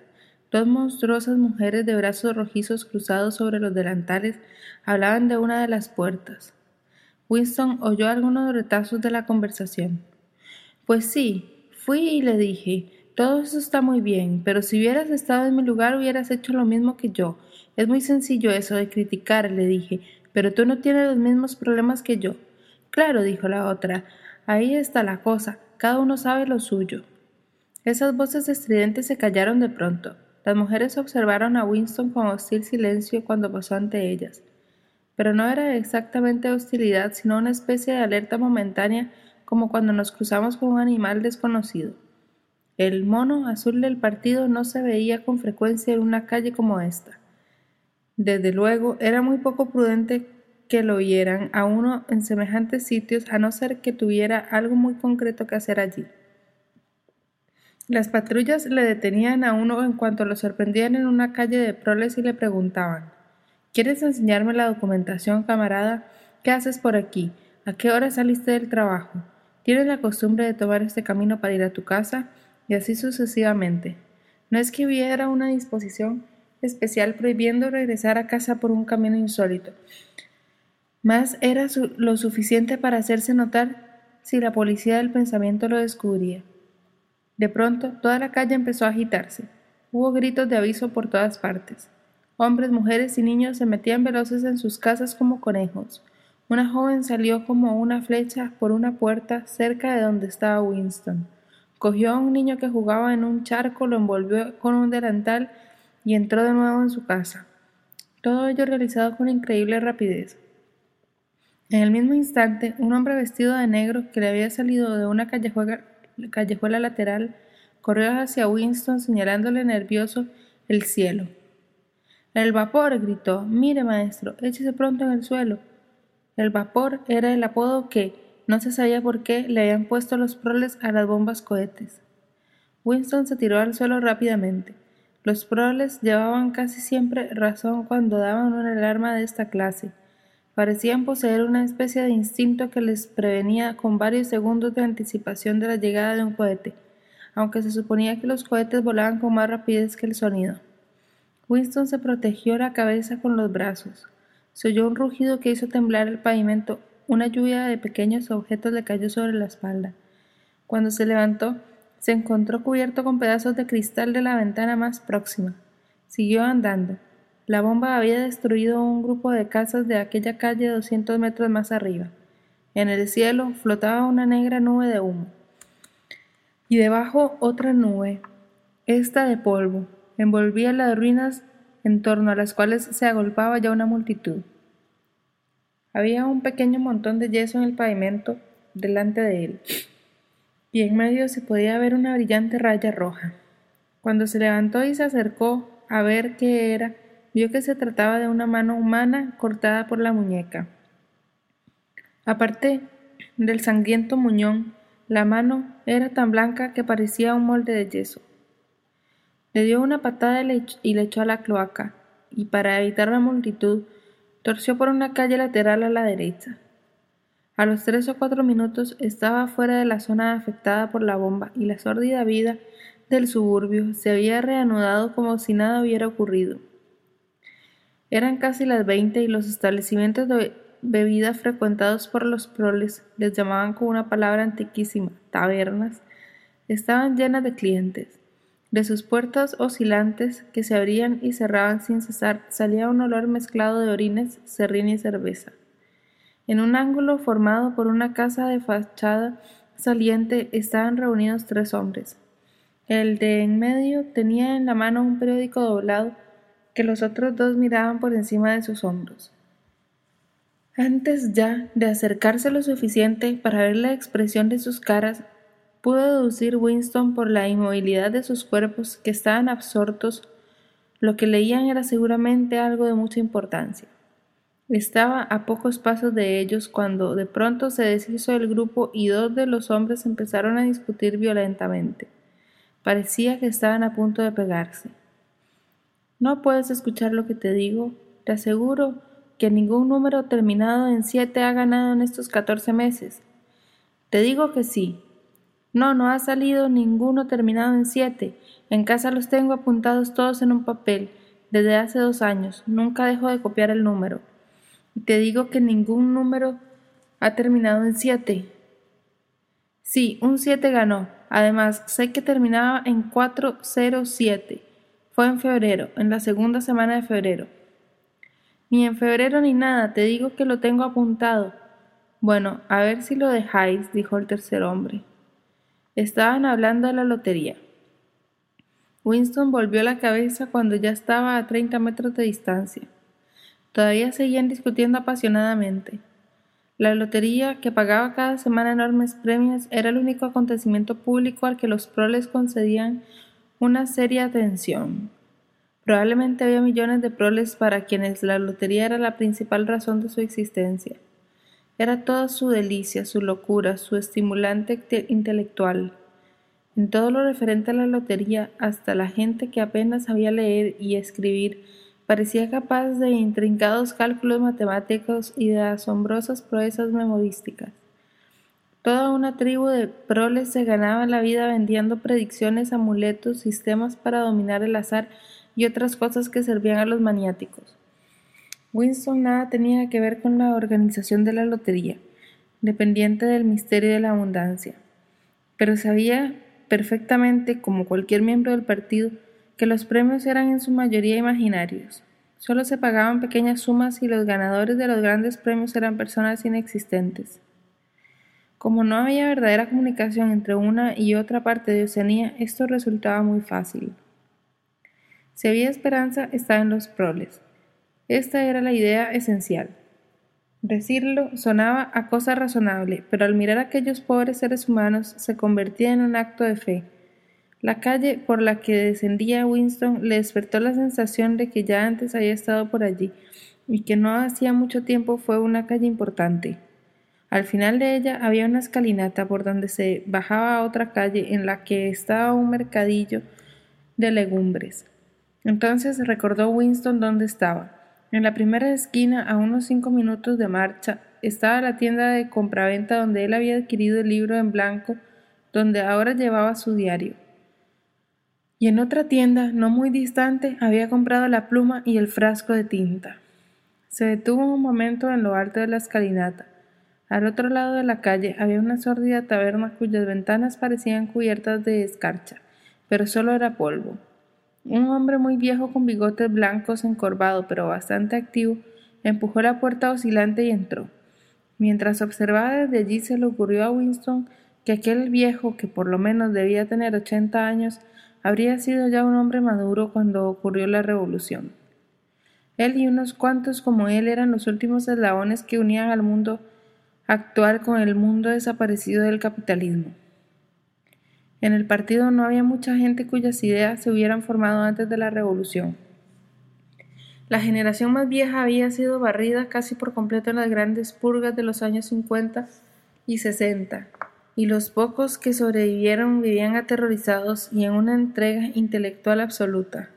Dos monstruosas mujeres de brazos rojizos cruzados sobre los delantales hablaban de una de las puertas. Winston oyó algunos retazos de la conversación. Pues sí, fui y le dije, todo eso está muy bien, pero si hubieras estado en mi lugar hubieras hecho lo mismo que yo. Es muy sencillo eso de criticar, le dije, pero tú no tienes los mismos problemas que yo. Claro, dijo la otra, ahí está la cosa, cada uno sabe lo suyo. Esas voces estridentes se callaron de pronto. Las mujeres observaron a Winston con hostil silencio cuando pasó ante ellas. Pero no era exactamente hostilidad, sino una especie de alerta momentánea como cuando nos cruzamos con un animal desconocido. El mono azul del partido no se veía con frecuencia en una calle como esta. Desde luego, era muy poco prudente que lo oyeran a uno en semejantes sitios a no ser que tuviera algo muy concreto que hacer allí. Las patrullas le detenían a uno en cuanto lo sorprendían en una calle de proles y le preguntaban ¿Quieres enseñarme la documentación, camarada? ¿Qué haces por aquí? ¿A qué hora saliste del trabajo? ¿Tienes la costumbre de tomar este camino para ir a tu casa? Y así sucesivamente. No es que hubiera una disposición especial prohibiendo regresar a casa por un camino insólito. Más era lo suficiente para hacerse notar si la policía del pensamiento lo descubría. De pronto, toda la calle empezó a agitarse. Hubo gritos de aviso por todas partes. Hombres, mujeres y niños se metían veloces en sus casas como conejos. Una joven salió como una flecha por una puerta cerca de donde estaba Winston. Cogió a un niño que jugaba en un charco, lo envolvió con un delantal y entró de nuevo en su casa. Todo ello realizado con increíble rapidez. En el mismo instante, un hombre vestido de negro que le había salido de una callejuela callejuela lateral, corrió hacia Winston señalándole nervioso el cielo. El vapor, gritó. Mire, maestro, échese pronto en el suelo. El vapor era el apodo que, no se sabía por qué, le habían puesto los proles a las bombas cohetes. Winston se tiró al suelo rápidamente. Los proles llevaban casi siempre razón cuando daban una alarma de esta clase parecían poseer una especie de instinto que les prevenía con varios segundos de anticipación de la llegada de un cohete, aunque se suponía que los cohetes volaban con más rapidez que el sonido. Winston se protegió la cabeza con los brazos. Se oyó un rugido que hizo temblar el pavimento. Una lluvia de pequeños objetos le cayó sobre la espalda. Cuando se levantó, se encontró cubierto con pedazos de cristal de la ventana más próxima. Siguió andando. La bomba había destruido un grupo de casas de aquella calle doscientos metros más arriba. En el cielo flotaba una negra nube de humo. Y debajo otra nube, esta de polvo, envolvía las ruinas en torno a las cuales se agolpaba ya una multitud. Había un pequeño montón de yeso en el pavimento delante de él, y en medio se podía ver una brillante raya roja. Cuando se levantó y se acercó a ver qué era, vio que se trataba de una mano humana cortada por la muñeca. Aparte del sangriento muñón, la mano era tan blanca que parecía un molde de yeso. Le dio una patada y le echó a la cloaca, y para evitar la multitud, torció por una calle lateral a la derecha. A los tres o cuatro minutos estaba fuera de la zona afectada por la bomba y la sórdida vida del suburbio se había reanudado como si nada hubiera ocurrido. Eran casi las veinte y los establecimientos de bebida frecuentados por los proles, les llamaban con una palabra antiquísima, tabernas, estaban llenas de clientes. De sus puertas oscilantes, que se abrían y cerraban sin cesar, salía un olor mezclado de orines, serrín y cerveza. En un ángulo formado por una casa de fachada saliente estaban reunidos tres hombres. El de en medio tenía en la mano un periódico doblado que los otros dos miraban por encima de sus hombros. Antes ya de acercarse lo suficiente para ver la expresión de sus caras, pudo deducir Winston por la inmovilidad de sus cuerpos que estaban absortos. Lo que leían era seguramente algo de mucha importancia. Estaba a pocos pasos de ellos cuando de pronto se deshizo el grupo y dos de los hombres empezaron a discutir violentamente. Parecía que estaban a punto de pegarse. ¿No puedes escuchar lo que te digo? Te aseguro que ningún número terminado en siete ha ganado en estos catorce meses. Te digo que sí, no, no ha salido ninguno terminado en siete. En casa los tengo apuntados todos en un papel, desde hace dos años. Nunca dejo de copiar el número. Y te digo que ningún número ha terminado en siete. Sí, un siete ganó. Además, sé que terminaba en 407. Fue en febrero, en la segunda semana de febrero. Ni en febrero ni nada, te digo que lo tengo apuntado. Bueno, a ver si lo dejáis, dijo el tercer hombre. Estaban hablando de la lotería. Winston volvió la cabeza cuando ya estaba a treinta metros de distancia. Todavía seguían discutiendo apasionadamente. La lotería, que pagaba cada semana enormes premios, era el único acontecimiento público al que los proles concedían una seria atención. Probablemente había millones de proles para quienes la lotería era la principal razón de su existencia. Era toda su delicia, su locura, su estimulante intelectual. En todo lo referente a la lotería, hasta la gente que apenas sabía leer y escribir parecía capaz de intrincados cálculos matemáticos y de asombrosas proezas memorísticas. Toda una tribu de proles se ganaba la vida vendiendo predicciones, amuletos, sistemas para dominar el azar y otras cosas que servían a los maniáticos. Winston nada tenía que ver con la organización de la lotería, dependiente del misterio de la abundancia, pero sabía perfectamente, como cualquier miembro del partido, que los premios eran en su mayoría imaginarios. Solo se pagaban pequeñas sumas y los ganadores de los grandes premios eran personas inexistentes. Como no había verdadera comunicación entre una y otra parte de Oceanía, esto resultaba muy fácil. Si había esperanza, estaba en los proles. Esta era la idea esencial. Decirlo sonaba a cosa razonable, pero al mirar a aquellos pobres seres humanos se convertía en un acto de fe. La calle por la que descendía Winston le despertó la sensación de que ya antes había estado por allí y que no hacía mucho tiempo fue una calle importante. Al final de ella había una escalinata por donde se bajaba a otra calle en la que estaba un mercadillo de legumbres. Entonces recordó Winston dónde estaba. En la primera esquina, a unos cinco minutos de marcha, estaba la tienda de compraventa donde él había adquirido el libro en blanco, donde ahora llevaba su diario. Y en otra tienda, no muy distante, había comprado la pluma y el frasco de tinta. Se detuvo un momento en lo alto de la escalinata. Al otro lado de la calle había una sórdida taberna cuyas ventanas parecían cubiertas de escarcha, pero solo era polvo. Un hombre muy viejo con bigotes blancos encorvado pero bastante activo empujó la puerta oscilante y entró. Mientras observaba desde allí se le ocurrió a Winston que aquel viejo, que por lo menos debía tener ochenta años, habría sido ya un hombre maduro cuando ocurrió la revolución. Él y unos cuantos como él eran los últimos eslabones que unían al mundo actual con el mundo desaparecido del capitalismo. En el partido no había mucha gente cuyas ideas se hubieran formado antes de la revolución. La generación más vieja había sido barrida casi por completo en las grandes purgas de los años 50 y 60, y los pocos que sobrevivieron vivían aterrorizados y en una entrega intelectual absoluta.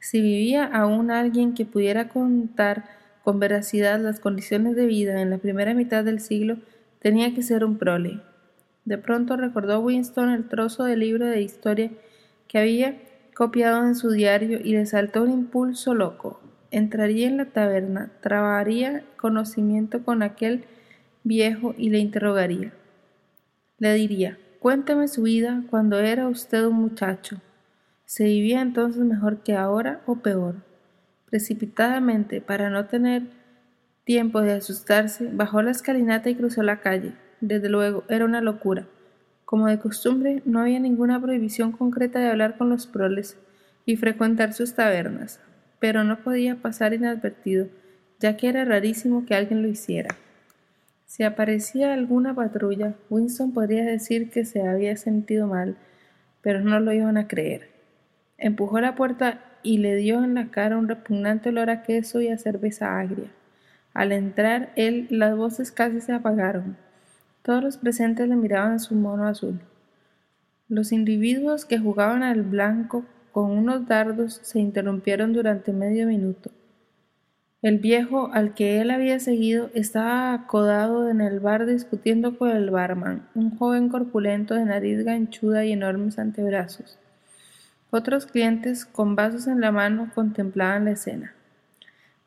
Si vivía aún alguien que pudiera contar con veracidad las condiciones de vida en la primera mitad del siglo, tenía que ser un prole. De pronto recordó Winston el trozo de libro de historia que había copiado en su diario y le saltó un impulso loco. Entraría en la taberna, trabaría conocimiento con aquel viejo y le interrogaría. Le diría, cuéntame su vida cuando era usted un muchacho. ¿Se vivía entonces mejor que ahora o peor? Precipitadamente, para no tener tiempo de asustarse, bajó la escalinata y cruzó la calle. Desde luego, era una locura. Como de costumbre, no había ninguna prohibición concreta de hablar con los proles y frecuentar sus tabernas, pero no podía pasar inadvertido, ya que era rarísimo que alguien lo hiciera. Si aparecía alguna patrulla, Winston podría decir que se había sentido mal, pero no lo iban a creer. Empujó la puerta y le dio en la cara un repugnante olor a queso y a cerveza agria. Al entrar él, las voces casi se apagaron. Todos los presentes le miraban su mono azul. Los individuos que jugaban al blanco con unos dardos se interrumpieron durante medio minuto. El viejo al que él había seguido estaba acodado en el bar discutiendo con el barman, un joven corpulento de nariz ganchuda y enormes antebrazos. Otros clientes con vasos en la mano contemplaban la escena.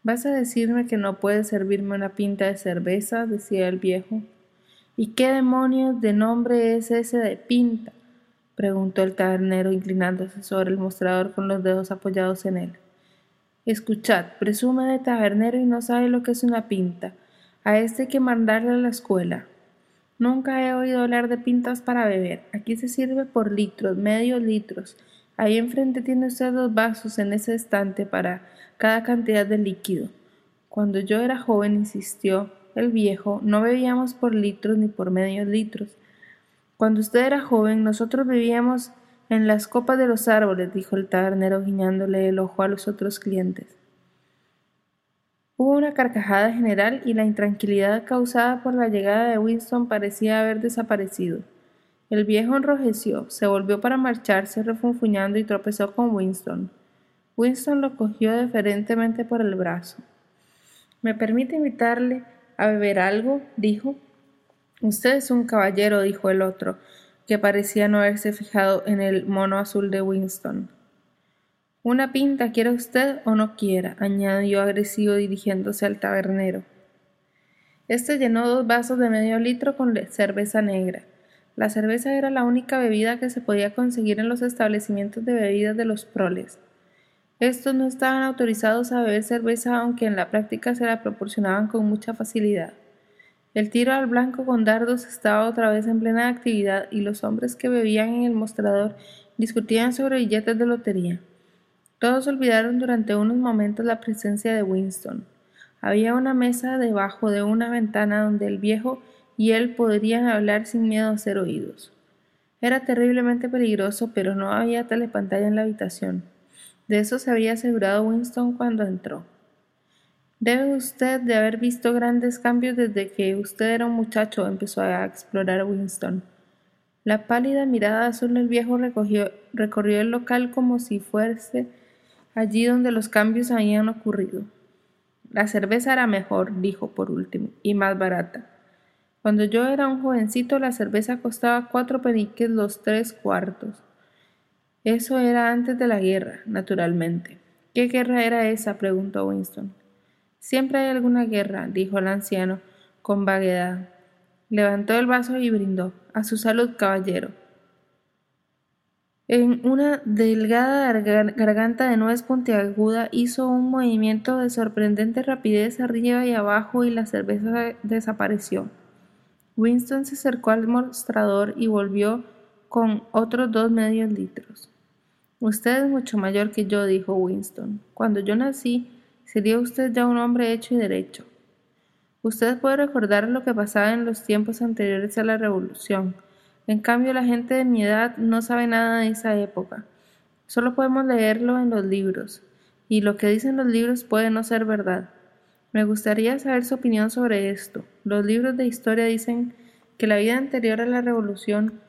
¿Vas a decirme que no puedes servirme una pinta de cerveza? decía el viejo. ¿Y qué demonios de nombre es ese de pinta? preguntó el tabernero inclinándose sobre el mostrador con los dedos apoyados en él. Escuchad, presume de tabernero y no sabe lo que es una pinta. A este hay que mandarle a la escuela. Nunca he oído hablar de pintas para beber. Aquí se sirve por litros, medios litros. Ahí enfrente tiene usted dos vasos en ese estante para cada cantidad de líquido. Cuando yo era joven, insistió, el viejo, no bebíamos por litros ni por medios litros. Cuando usted era joven, nosotros vivíamos en las copas de los árboles, dijo el tabernero guiñándole el ojo a los otros clientes. Hubo una carcajada general y la intranquilidad causada por la llegada de Winston parecía haber desaparecido. El viejo enrojeció, se volvió para marcharse refunfuñando y tropezó con Winston. Winston lo cogió deferentemente por el brazo. ¿Me permite invitarle a beber algo? dijo. Usted es un caballero, dijo el otro, que parecía no haberse fijado en el mono azul de Winston. Una pinta quiere usted o no quiera, añadió agresivo dirigiéndose al tabernero. Este llenó dos vasos de medio litro con cerveza negra. La cerveza era la única bebida que se podía conseguir en los establecimientos de bebidas de los proles. Estos no estaban autorizados a beber cerveza, aunque en la práctica se la proporcionaban con mucha facilidad. El tiro al blanco con dardos estaba otra vez en plena actividad y los hombres que bebían en el mostrador discutían sobre billetes de lotería. Todos olvidaron durante unos momentos la presencia de Winston. Había una mesa debajo de una ventana donde el viejo y él podrían hablar sin miedo a ser oídos. Era terriblemente peligroso, pero no había telepantalla en la habitación. De eso se había asegurado Winston cuando entró. Debe usted de haber visto grandes cambios desde que usted era un muchacho, empezó a explorar Winston. La pálida mirada azul del viejo recorrió el local como si fuese allí donde los cambios habían ocurrido. La cerveza era mejor, dijo por último, y más barata. Cuando yo era un jovencito la cerveza costaba cuatro peniques los tres cuartos. Eso era antes de la guerra, naturalmente. ¿Qué guerra era esa? preguntó Winston. Siempre hay alguna guerra, dijo el anciano, con vaguedad. Levantó el vaso y brindó. A su salud, caballero. En una delgada garganta de nuez puntiaguda hizo un movimiento de sorprendente rapidez arriba y abajo y la cerveza desapareció. Winston se acercó al mostrador y volvió con otros dos medios litros. Usted es mucho mayor que yo, dijo Winston. Cuando yo nací, sería usted ya un hombre hecho y derecho. Usted puede recordar lo que pasaba en los tiempos anteriores a la Revolución. En cambio, la gente de mi edad no sabe nada de esa época. Solo podemos leerlo en los libros, y lo que dicen los libros puede no ser verdad. Me gustaría saber su opinión sobre esto. Los libros de historia dicen que la vida anterior a la Revolución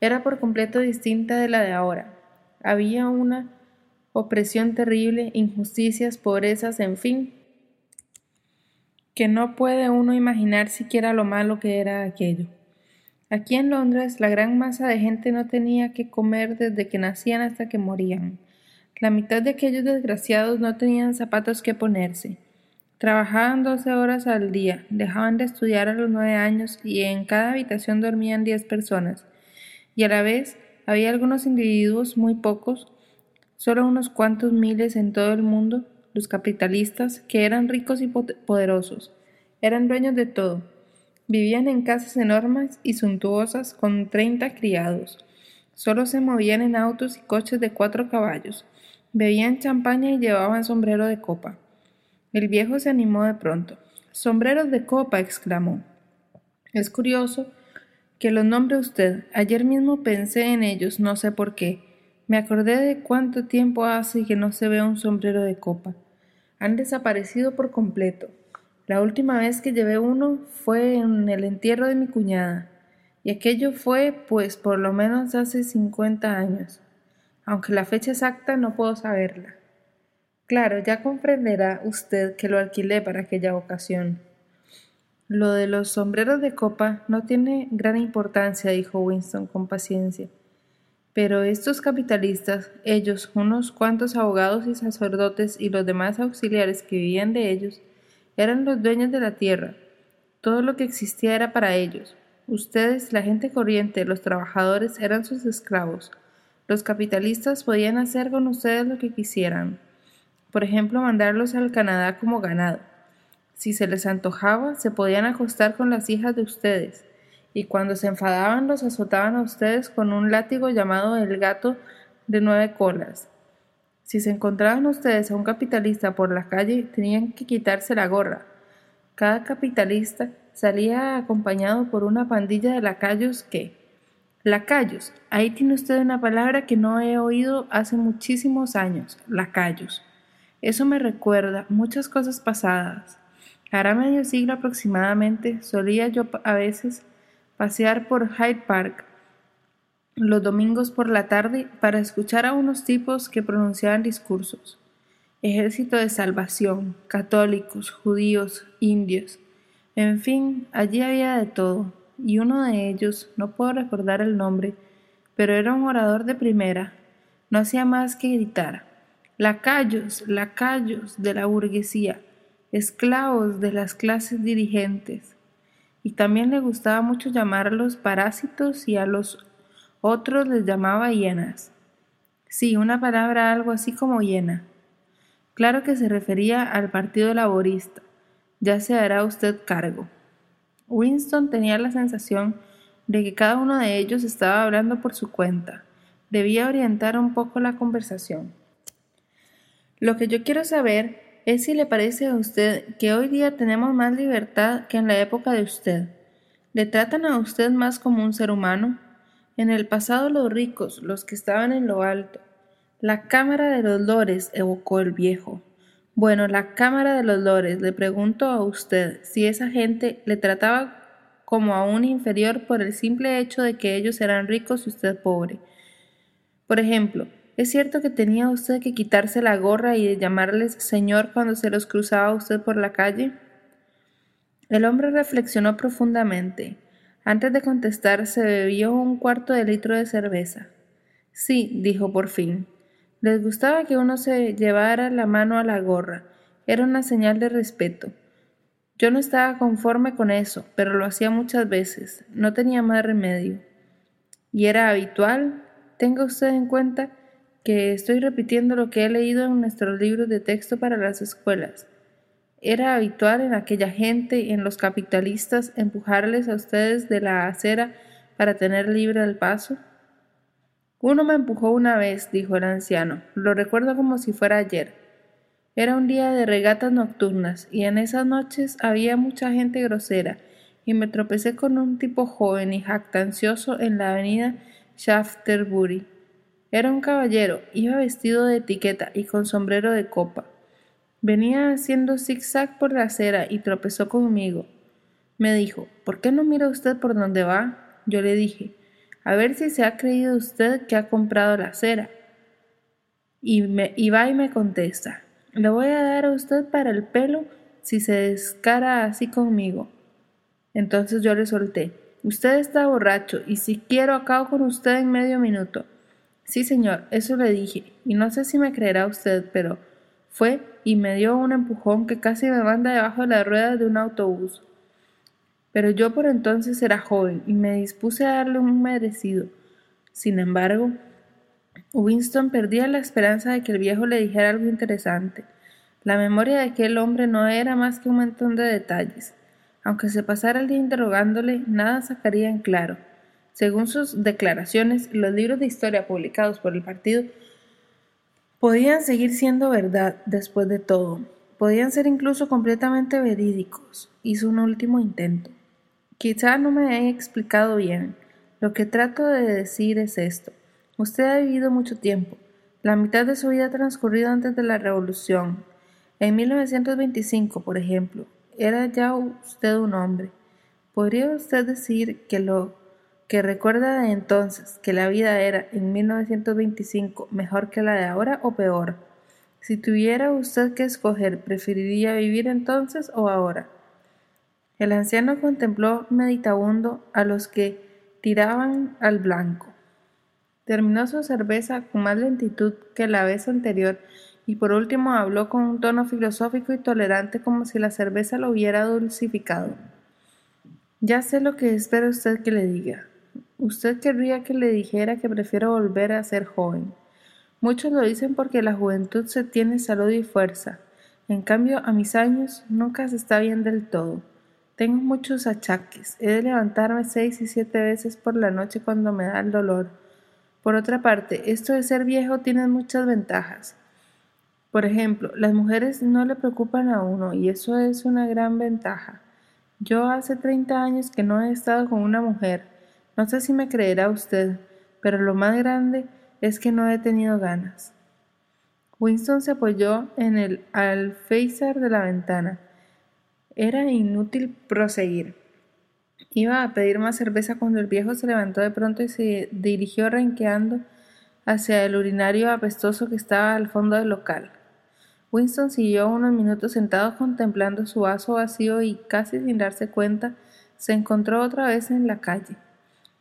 era por completo distinta de la de ahora. Había una opresión terrible, injusticias, pobrezas, en fin, que no puede uno imaginar siquiera lo malo que era aquello. Aquí en Londres la gran masa de gente no tenía que comer desde que nacían hasta que morían. La mitad de aquellos desgraciados no tenían zapatos que ponerse. Trabajaban doce horas al día, dejaban de estudiar a los nueve años y en cada habitación dormían diez personas. Y a la vez había algunos individuos, muy pocos, solo unos cuantos miles en todo el mundo, los capitalistas, que eran ricos y poderosos, eran dueños de todo. Vivían en casas enormes y suntuosas con treinta criados. Solo se movían en autos y coches de cuatro caballos. Bebían champaña y llevaban sombrero de copa. El viejo se animó de pronto. Sombreros de copa, exclamó. Es curioso que los nombre usted. Ayer mismo pensé en ellos, no sé por qué. Me acordé de cuánto tiempo hace que no se ve un sombrero de copa han desaparecido por completo. La última vez que llevé uno fue en el entierro de mi cuñada, y aquello fue, pues, por lo menos hace cincuenta años, aunque la fecha exacta no puedo saberla. Claro, ya comprenderá usted que lo alquilé para aquella ocasión. Lo de los sombreros de copa no tiene gran importancia, dijo Winston con paciencia. Pero estos capitalistas, ellos, unos cuantos abogados y sacerdotes y los demás auxiliares que vivían de ellos, eran los dueños de la tierra. Todo lo que existía era para ellos. Ustedes, la gente corriente, los trabajadores, eran sus esclavos. Los capitalistas podían hacer con ustedes lo que quisieran. Por ejemplo, mandarlos al Canadá como ganado. Si se les antojaba, se podían acostar con las hijas de ustedes y cuando se enfadaban los azotaban a ustedes con un látigo llamado el gato de nueve colas. Si se encontraban ustedes a un capitalista por la calle, tenían que quitarse la gorra. Cada capitalista salía acompañado por una pandilla de lacayos que... Lacayos. Ahí tiene usted una palabra que no he oído hace muchísimos años. Lacayos. Eso me recuerda muchas cosas pasadas. Hará medio siglo aproximadamente solía yo a veces pasear por Hyde Park los domingos por la tarde para escuchar a unos tipos que pronunciaban discursos. Ejército de Salvación, católicos, judíos, indios. En fin, allí había de todo, y uno de ellos, no puedo recordar el nombre, pero era un orador de primera. No hacía más que gritar. Lacayos, lacayos de la burguesía, esclavos de las clases dirigentes, y también le gustaba mucho llamarlos parásitos y a los otros les llamaba hienas. Sí, una palabra algo así como hiena. Claro que se refería al Partido Laborista. Ya se hará usted cargo. Winston tenía la sensación de que cada uno de ellos estaba hablando por su cuenta. Debía orientar un poco la conversación. Lo que yo quiero saber es si le parece a usted que hoy día tenemos más libertad que en la época de usted. ¿Le tratan a usted más como un ser humano? En el pasado los ricos, los que estaban en lo alto. La Cámara de los Lores, evocó el viejo. Bueno, la Cámara de los Lores, le pregunto a usted si esa gente le trataba como a un inferior por el simple hecho de que ellos eran ricos y usted pobre. Por ejemplo, ¿Es cierto que tenía usted que quitarse la gorra y llamarles señor cuando se los cruzaba usted por la calle? El hombre reflexionó profundamente. Antes de contestar, se bebió un cuarto de litro de cerveza. Sí, dijo por fin. Les gustaba que uno se llevara la mano a la gorra. Era una señal de respeto. Yo no estaba conforme con eso, pero lo hacía muchas veces. No tenía más remedio. Y era habitual. Tenga usted en cuenta que estoy repitiendo lo que he leído en nuestros libros de texto para las escuelas. Era habitual en aquella gente, en los capitalistas, empujarles a ustedes de la acera para tener libre el paso. Uno me empujó una vez, dijo el anciano. Lo recuerdo como si fuera ayer. Era un día de regatas nocturnas, y en esas noches había mucha gente grosera, y me tropecé con un tipo joven y jactancioso en la avenida Shaftesbury. Era un caballero, iba vestido de etiqueta y con sombrero de copa. Venía haciendo zigzag por la acera y tropezó conmigo. Me dijo, ¿por qué no mira usted por dónde va? Yo le dije, a ver si se ha creído usted que ha comprado la cera. Y, me, va y me contesta, le voy a dar a usted para el pelo si se descara así conmigo. Entonces yo le solté, usted está borracho y si quiero acabo con usted en medio minuto. Sí, señor, eso le dije, y no sé si me creerá usted, pero fue y me dio un empujón que casi me manda debajo de las ruedas de un autobús pero yo por entonces era joven y me dispuse a darle un merecido. Sin embargo, Winston perdía la esperanza de que el viejo le dijera algo interesante. La memoria de aquel hombre no era más que un montón de detalles. Aunque se pasara el día interrogándole, nada sacaría en claro. Según sus declaraciones, los libros de historia publicados por el partido podían seguir siendo verdad después de todo. Podían ser incluso completamente verídicos. Hizo un último intento. Quizá no me he explicado bien. Lo que trato de decir es esto. Usted ha vivido mucho tiempo. La mitad de su vida ha transcurrido antes de la Revolución. En 1925, por ejemplo, era ya usted un hombre. ¿Podría usted decir que lo que recuerda de entonces, que la vida era en 1925 mejor que la de ahora o peor? Si tuviera usted que escoger, ¿preferiría vivir entonces o ahora? El anciano contempló meditabundo a los que tiraban al blanco. Terminó su cerveza con más lentitud que la vez anterior y por último habló con un tono filosófico y tolerante como si la cerveza lo hubiera dulcificado. Ya sé lo que espera usted que le diga. Usted querría que le dijera que prefiero volver a ser joven. Muchos lo dicen porque la juventud se tiene salud y fuerza. En cambio, a mis años nunca se está bien del todo. Tengo muchos achaques. He de levantarme seis y siete veces por la noche cuando me da el dolor. Por otra parte, esto de ser viejo tiene muchas ventajas. Por ejemplo, las mujeres no le preocupan a uno y eso es una gran ventaja. Yo hace 30 años que no he estado con una mujer. No sé si me creerá usted, pero lo más grande es que no he tenido ganas. Winston se apoyó en el alféizar de la ventana. Era inútil proseguir. Iba a pedir más cerveza cuando el viejo se levantó de pronto y se dirigió renqueando hacia el urinario apestoso que estaba al fondo del local. Winston siguió unos minutos sentado contemplando su vaso vacío y, casi sin darse cuenta, se encontró otra vez en la calle.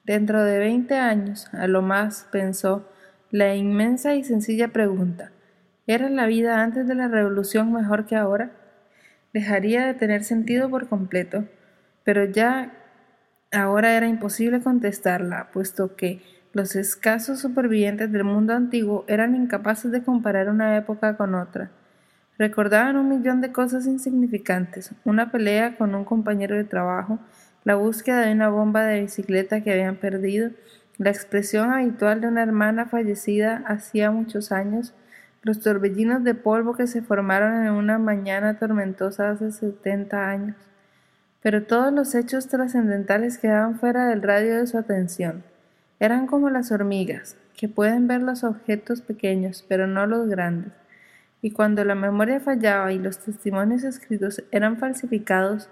Dentro de veinte años, a lo más, pensó, la inmensa y sencilla pregunta ¿Era la vida antes de la revolución mejor que ahora? dejaría de tener sentido por completo, pero ya ahora era imposible contestarla, puesto que los escasos supervivientes del mundo antiguo eran incapaces de comparar una época con otra. Recordaban un millón de cosas insignificantes, una pelea con un compañero de trabajo, la búsqueda de una bomba de bicicleta que habían perdido, la expresión habitual de una hermana fallecida hacía muchos años, los torbellinos de polvo que se formaron en una mañana tormentosa hace setenta años. Pero todos los hechos trascendentales quedaban fuera del radio de su atención. Eran como las hormigas, que pueden ver los objetos pequeños, pero no los grandes. Y cuando la memoria fallaba y los testimonios escritos eran falsificados,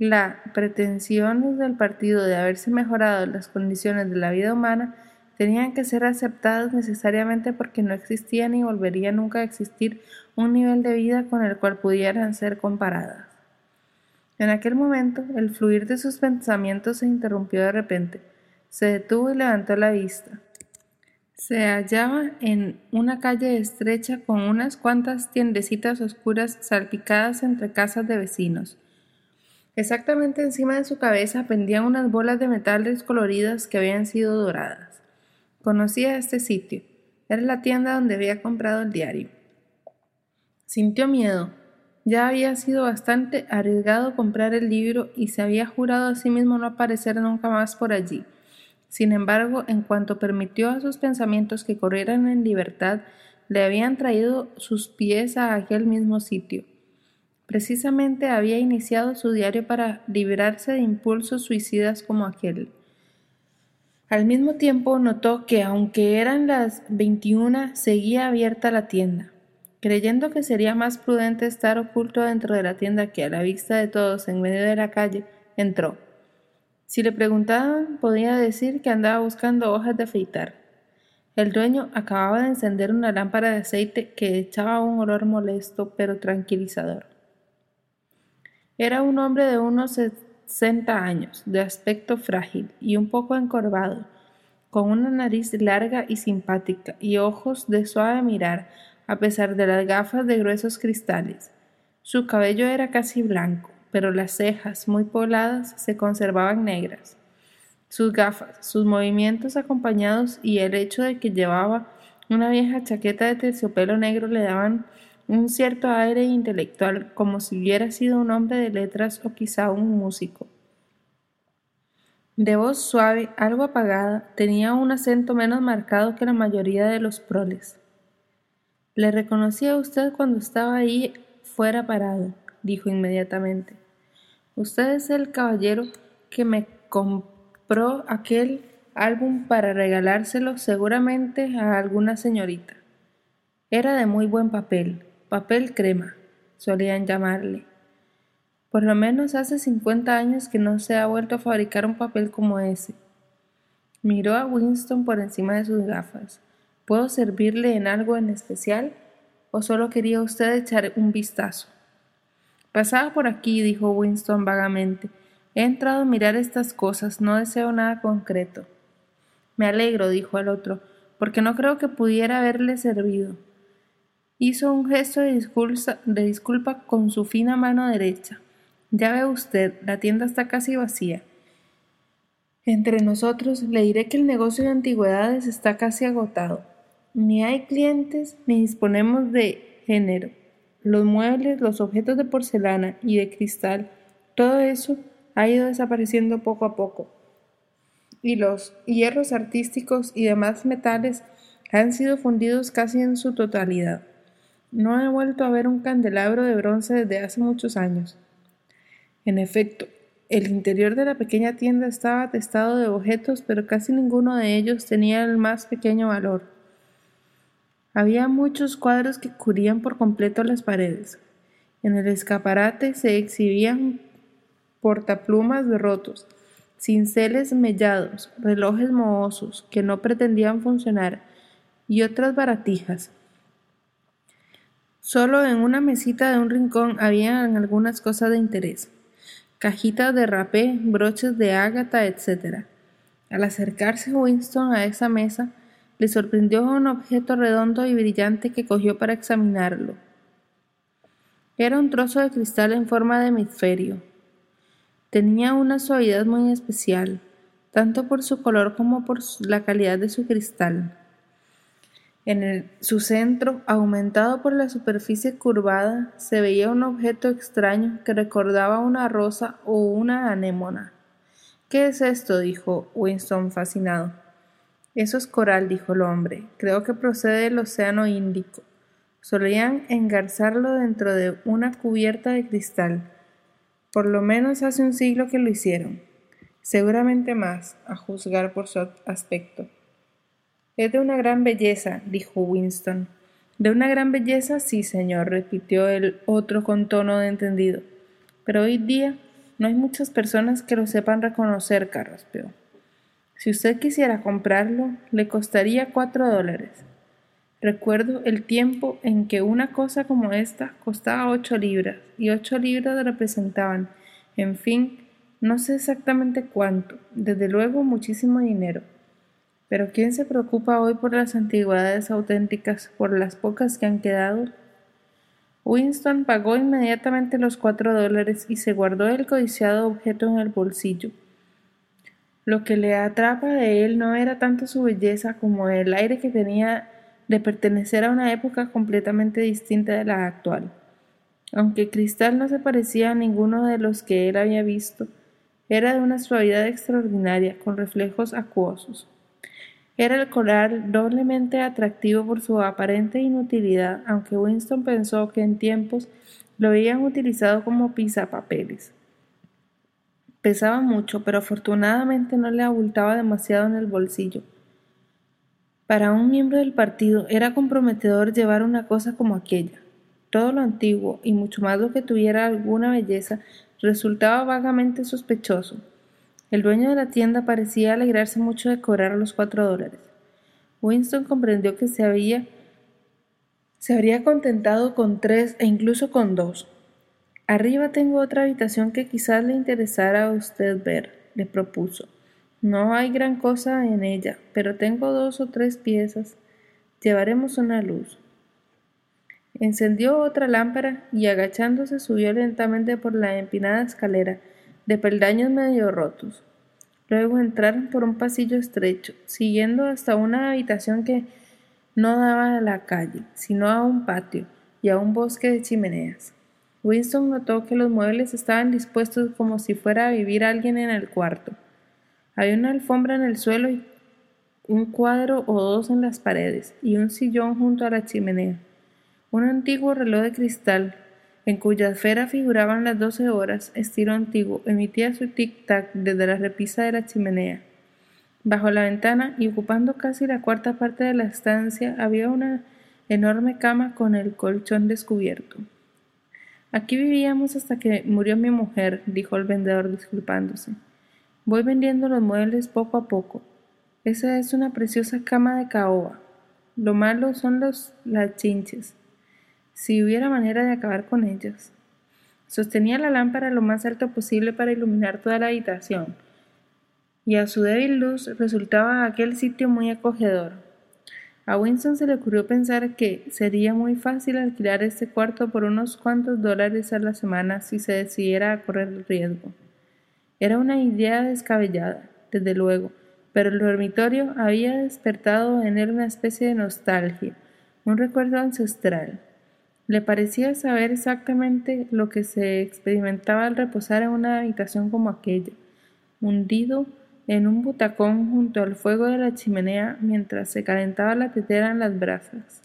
la pretensión del partido de haberse mejorado las condiciones de la vida humana tenían que ser aceptadas necesariamente porque no existía ni volvería nunca a existir un nivel de vida con el cual pudieran ser comparadas. En aquel momento, el fluir de sus pensamientos se interrumpió de repente. Se detuvo y levantó la vista. Se hallaba en una calle estrecha con unas cuantas tiendecitas oscuras salpicadas entre casas de vecinos. Exactamente encima de su cabeza pendían unas bolas de metal descoloridas que habían sido doradas. Conocía este sitio. Era la tienda donde había comprado el diario. Sintió miedo. Ya había sido bastante arriesgado comprar el libro y se había jurado a sí mismo no aparecer nunca más por allí. Sin embargo, en cuanto permitió a sus pensamientos que corrieran en libertad, le habían traído sus pies a aquel mismo sitio. Precisamente había iniciado su diario para librarse de impulsos suicidas como aquel. Al mismo tiempo notó que aunque eran las veintiuna, seguía abierta la tienda. Creyendo que sería más prudente estar oculto dentro de la tienda que a la vista de todos en medio de la calle, entró. Si le preguntaban, podía decir que andaba buscando hojas de afeitar. El dueño acababa de encender una lámpara de aceite que echaba un olor molesto pero tranquilizador. Era un hombre de unos sesenta años, de aspecto frágil y un poco encorvado, con una nariz larga y simpática y ojos de suave mirar, a pesar de las gafas de gruesos cristales. Su cabello era casi blanco, pero las cejas, muy pobladas, se conservaban negras. Sus gafas, sus movimientos acompañados y el hecho de que llevaba una vieja chaqueta de terciopelo negro le daban un cierto aire intelectual, como si hubiera sido un hombre de letras o quizá un músico. De voz suave, algo apagada, tenía un acento menos marcado que la mayoría de los proles. Le reconocí a usted cuando estaba ahí fuera parado, dijo inmediatamente. Usted es el caballero que me compró aquel álbum para regalárselo seguramente a alguna señorita. Era de muy buen papel, papel crema, solían llamarle. Por lo menos hace cincuenta años que no se ha vuelto a fabricar un papel como ese. Miró a Winston por encima de sus gafas. ¿Puedo servirle en algo en especial? ¿O solo quería usted echar un vistazo? Pasaba por aquí, dijo Winston vagamente. He entrado a mirar estas cosas, no deseo nada concreto. Me alegro, dijo el otro, porque no creo que pudiera haberle servido. Hizo un gesto de disculpa, de disculpa con su fina mano derecha. Ya ve usted, la tienda está casi vacía. Entre nosotros le diré que el negocio de antigüedades está casi agotado. Ni hay clientes ni disponemos de género los muebles, los objetos de porcelana y de cristal, todo eso ha ido desapareciendo poco a poco. Y los hierros artísticos y demás metales han sido fundidos casi en su totalidad. No he vuelto a ver un candelabro de bronce desde hace muchos años. En efecto, el interior de la pequeña tienda estaba atestado de objetos, pero casi ninguno de ellos tenía el más pequeño valor. Había muchos cuadros que cubrían por completo las paredes. En el escaparate se exhibían portaplumas rotos, cinceles mellados, relojes mohosos que no pretendían funcionar y otras baratijas. Solo en una mesita de un rincón había algunas cosas de interés, cajitas de rapé, broches de ágata, etc. Al acercarse Winston a esa mesa, le sorprendió un objeto redondo y brillante que cogió para examinarlo. Era un trozo de cristal en forma de hemisferio. Tenía una suavidad muy especial, tanto por su color como por la calidad de su cristal. En su centro, aumentado por la superficie curvada, se veía un objeto extraño que recordaba una rosa o una anémona. ¿Qué es esto? dijo Winston fascinado. Eso es coral, dijo el hombre. Creo que procede del Océano Índico. Solían engarzarlo dentro de una cubierta de cristal. Por lo menos hace un siglo que lo hicieron. Seguramente más, a juzgar por su aspecto. Es de una gran belleza, dijo Winston. De una gran belleza, sí, señor, repitió el otro con tono de entendido. Pero hoy día no hay muchas personas que lo sepan reconocer, carraspeó. Si usted quisiera comprarlo, le costaría cuatro dólares. Recuerdo el tiempo en que una cosa como esta costaba ocho libras, y ocho libras representaban, en fin, no sé exactamente cuánto, desde luego muchísimo dinero. Pero ¿quién se preocupa hoy por las antigüedades auténticas, por las pocas que han quedado? Winston pagó inmediatamente los cuatro dólares y se guardó el codiciado objeto en el bolsillo. Lo que le atrapa de él no era tanto su belleza como el aire que tenía de pertenecer a una época completamente distinta de la actual. Aunque Cristal no se parecía a ninguno de los que él había visto, era de una suavidad extraordinaria, con reflejos acuosos. Era el coral doblemente atractivo por su aparente inutilidad, aunque Winston pensó que en tiempos lo habían utilizado como pisapapeles. Pesaba mucho, pero afortunadamente no le abultaba demasiado en el bolsillo. Para un miembro del partido era comprometedor llevar una cosa como aquella. Todo lo antiguo, y mucho más lo que tuviera alguna belleza, resultaba vagamente sospechoso. El dueño de la tienda parecía alegrarse mucho de cobrar los cuatro dólares. Winston comprendió que se había se habría contentado con tres e incluso con dos. Arriba tengo otra habitación que quizás le interesara a usted ver, le propuso. No hay gran cosa en ella, pero tengo dos o tres piezas. Llevaremos una luz. Encendió otra lámpara y agachándose subió lentamente por la empinada escalera, de peldaños medio rotos. Luego entraron por un pasillo estrecho, siguiendo hasta una habitación que no daba a la calle, sino a un patio y a un bosque de chimeneas. Winston notó que los muebles estaban dispuestos como si fuera a vivir alguien en el cuarto. Había una alfombra en el suelo un cuadro o dos en las paredes y un sillón junto a la chimenea. Un antiguo reloj de cristal en cuya esfera figuraban las doce horas, estilo antiguo, emitía su tic-tac desde la repisa de la chimenea. Bajo la ventana y ocupando casi la cuarta parte de la estancia había una enorme cama con el colchón descubierto. Aquí vivíamos hasta que murió mi mujer, dijo el vendedor disculpándose. Voy vendiendo los muebles poco a poco. Esa es una preciosa cama de caoba. Lo malo son los las chinches si hubiera manera de acabar con ellas. Sostenía la lámpara lo más alto posible para iluminar toda la habitación, y a su débil luz resultaba aquel sitio muy acogedor. A Winston se le ocurrió pensar que sería muy fácil alquilar este cuarto por unos cuantos dólares a la semana si se decidiera a correr el riesgo. Era una idea descabellada, desde luego, pero el dormitorio había despertado en él una especie de nostalgia, un recuerdo ancestral. Le parecía saber exactamente lo que se experimentaba al reposar en una habitación como aquella, hundido en un butacón junto al fuego de la chimenea mientras se calentaba la tetera en las brasas.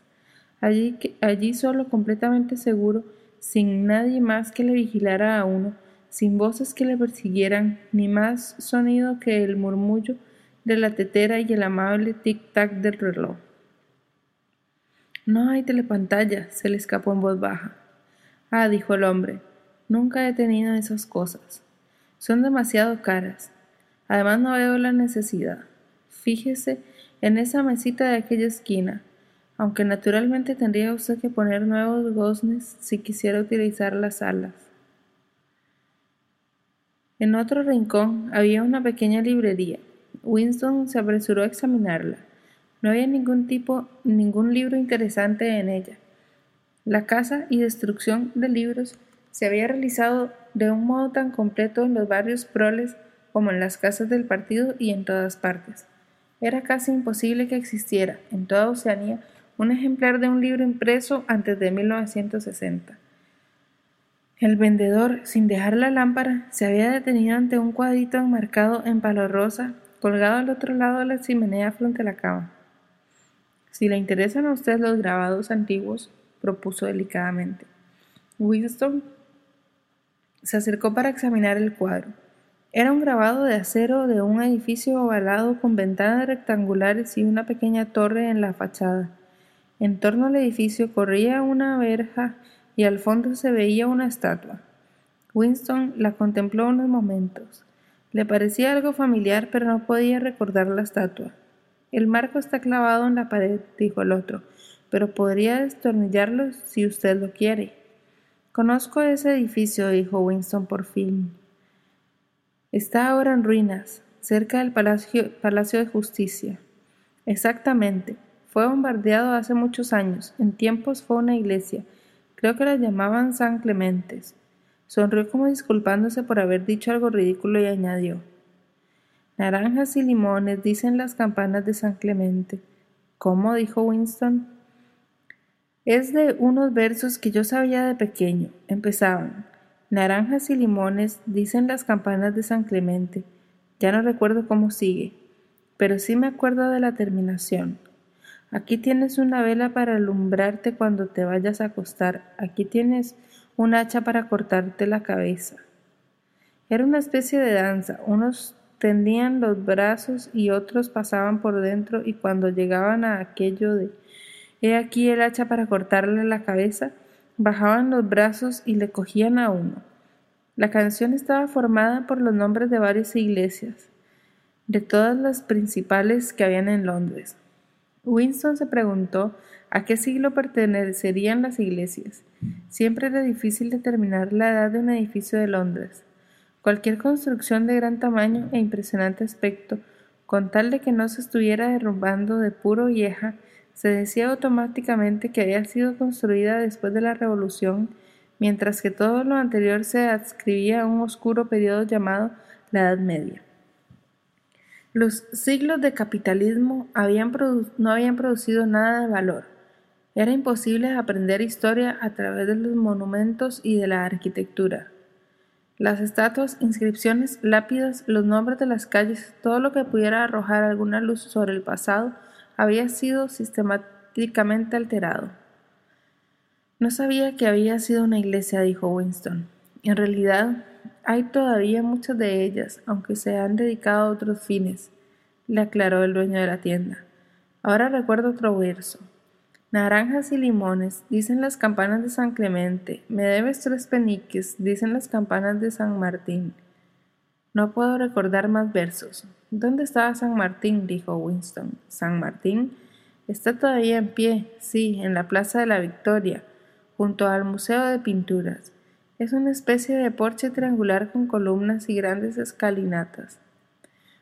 Allí, allí solo, completamente seguro, sin nadie más que le vigilara a uno, sin voces que le persiguieran, ni más sonido que el murmullo de la tetera y el amable tic-tac del reloj. No hay telepantalla, se le escapó en voz baja. Ah, dijo el hombre, nunca he tenido esas cosas. Son demasiado caras. Además no veo la necesidad. Fíjese en esa mesita de aquella esquina, aunque naturalmente tendría usted que poner nuevos goznes si quisiera utilizar las alas. En otro rincón había una pequeña librería. Winston se apresuró a examinarla. No había ningún tipo, ningún libro interesante en ella. La caza y destrucción de libros se había realizado de un modo tan completo en los barrios proles como en las casas del partido y en todas partes. Era casi imposible que existiera en toda Oceanía un ejemplar de un libro impreso antes de 1960. El vendedor, sin dejar la lámpara, se había detenido ante un cuadrito enmarcado en palo rosa, colgado al otro lado de la chimenea frente a la cama. Si le interesan a usted los grabados antiguos, propuso delicadamente. Winston se acercó para examinar el cuadro. Era un grabado de acero de un edificio ovalado con ventanas rectangulares y una pequeña torre en la fachada. En torno al edificio corría una verja y al fondo se veía una estatua. Winston la contempló unos momentos. Le parecía algo familiar, pero no podía recordar la estatua. El marco está clavado en la pared, dijo el otro, pero podría destornillarlo si usted lo quiere. Conozco ese edificio, dijo Winston por fin. Está ahora en ruinas, cerca del Palacio, Palacio de Justicia. Exactamente. Fue bombardeado hace muchos años. En tiempos fue una iglesia. Creo que la llamaban San Clementes. Sonrió como disculpándose por haber dicho algo ridículo y añadió. Naranjas y limones, dicen las campanas de San Clemente. ¿Cómo? dijo Winston. Es de unos versos que yo sabía de pequeño. Empezaban. Naranjas y limones, dicen las campanas de San Clemente. Ya no recuerdo cómo sigue, pero sí me acuerdo de la terminación. Aquí tienes una vela para alumbrarte cuando te vayas a acostar. Aquí tienes un hacha para cortarte la cabeza. Era una especie de danza. Unos tendían los brazos y otros pasaban por dentro y cuando llegaban a aquello de he aquí el hacha para cortarle la cabeza, bajaban los brazos y le cogían a uno. La canción estaba formada por los nombres de varias iglesias, de todas las principales que habían en Londres. Winston se preguntó a qué siglo pertenecerían las iglesias. Siempre era difícil determinar la edad de un edificio de Londres. Cualquier construcción de gran tamaño e impresionante aspecto, con tal de que no se estuviera derrumbando de puro vieja, se decía automáticamente que había sido construida después de la Revolución, mientras que todo lo anterior se adscribía a un oscuro periodo llamado la Edad Media. Los siglos de capitalismo no habían producido nada de valor. Era imposible aprender historia a través de los monumentos y de la arquitectura. Las estatuas, inscripciones, lápidas, los nombres de las calles, todo lo que pudiera arrojar alguna luz sobre el pasado, había sido sistemáticamente alterado. No sabía que había sido una iglesia, dijo Winston. En realidad, hay todavía muchas de ellas, aunque se han dedicado a otros fines, le aclaró el dueño de la tienda. Ahora recuerdo otro verso. Naranjas y limones, dicen las campanas de San Clemente. Me debes tres peniques, dicen las campanas de San Martín. No puedo recordar más versos. ¿Dónde estaba San Martín? dijo Winston. San Martín está todavía en pie, sí, en la Plaza de la Victoria, junto al Museo de Pinturas. Es una especie de porche triangular con columnas y grandes escalinatas.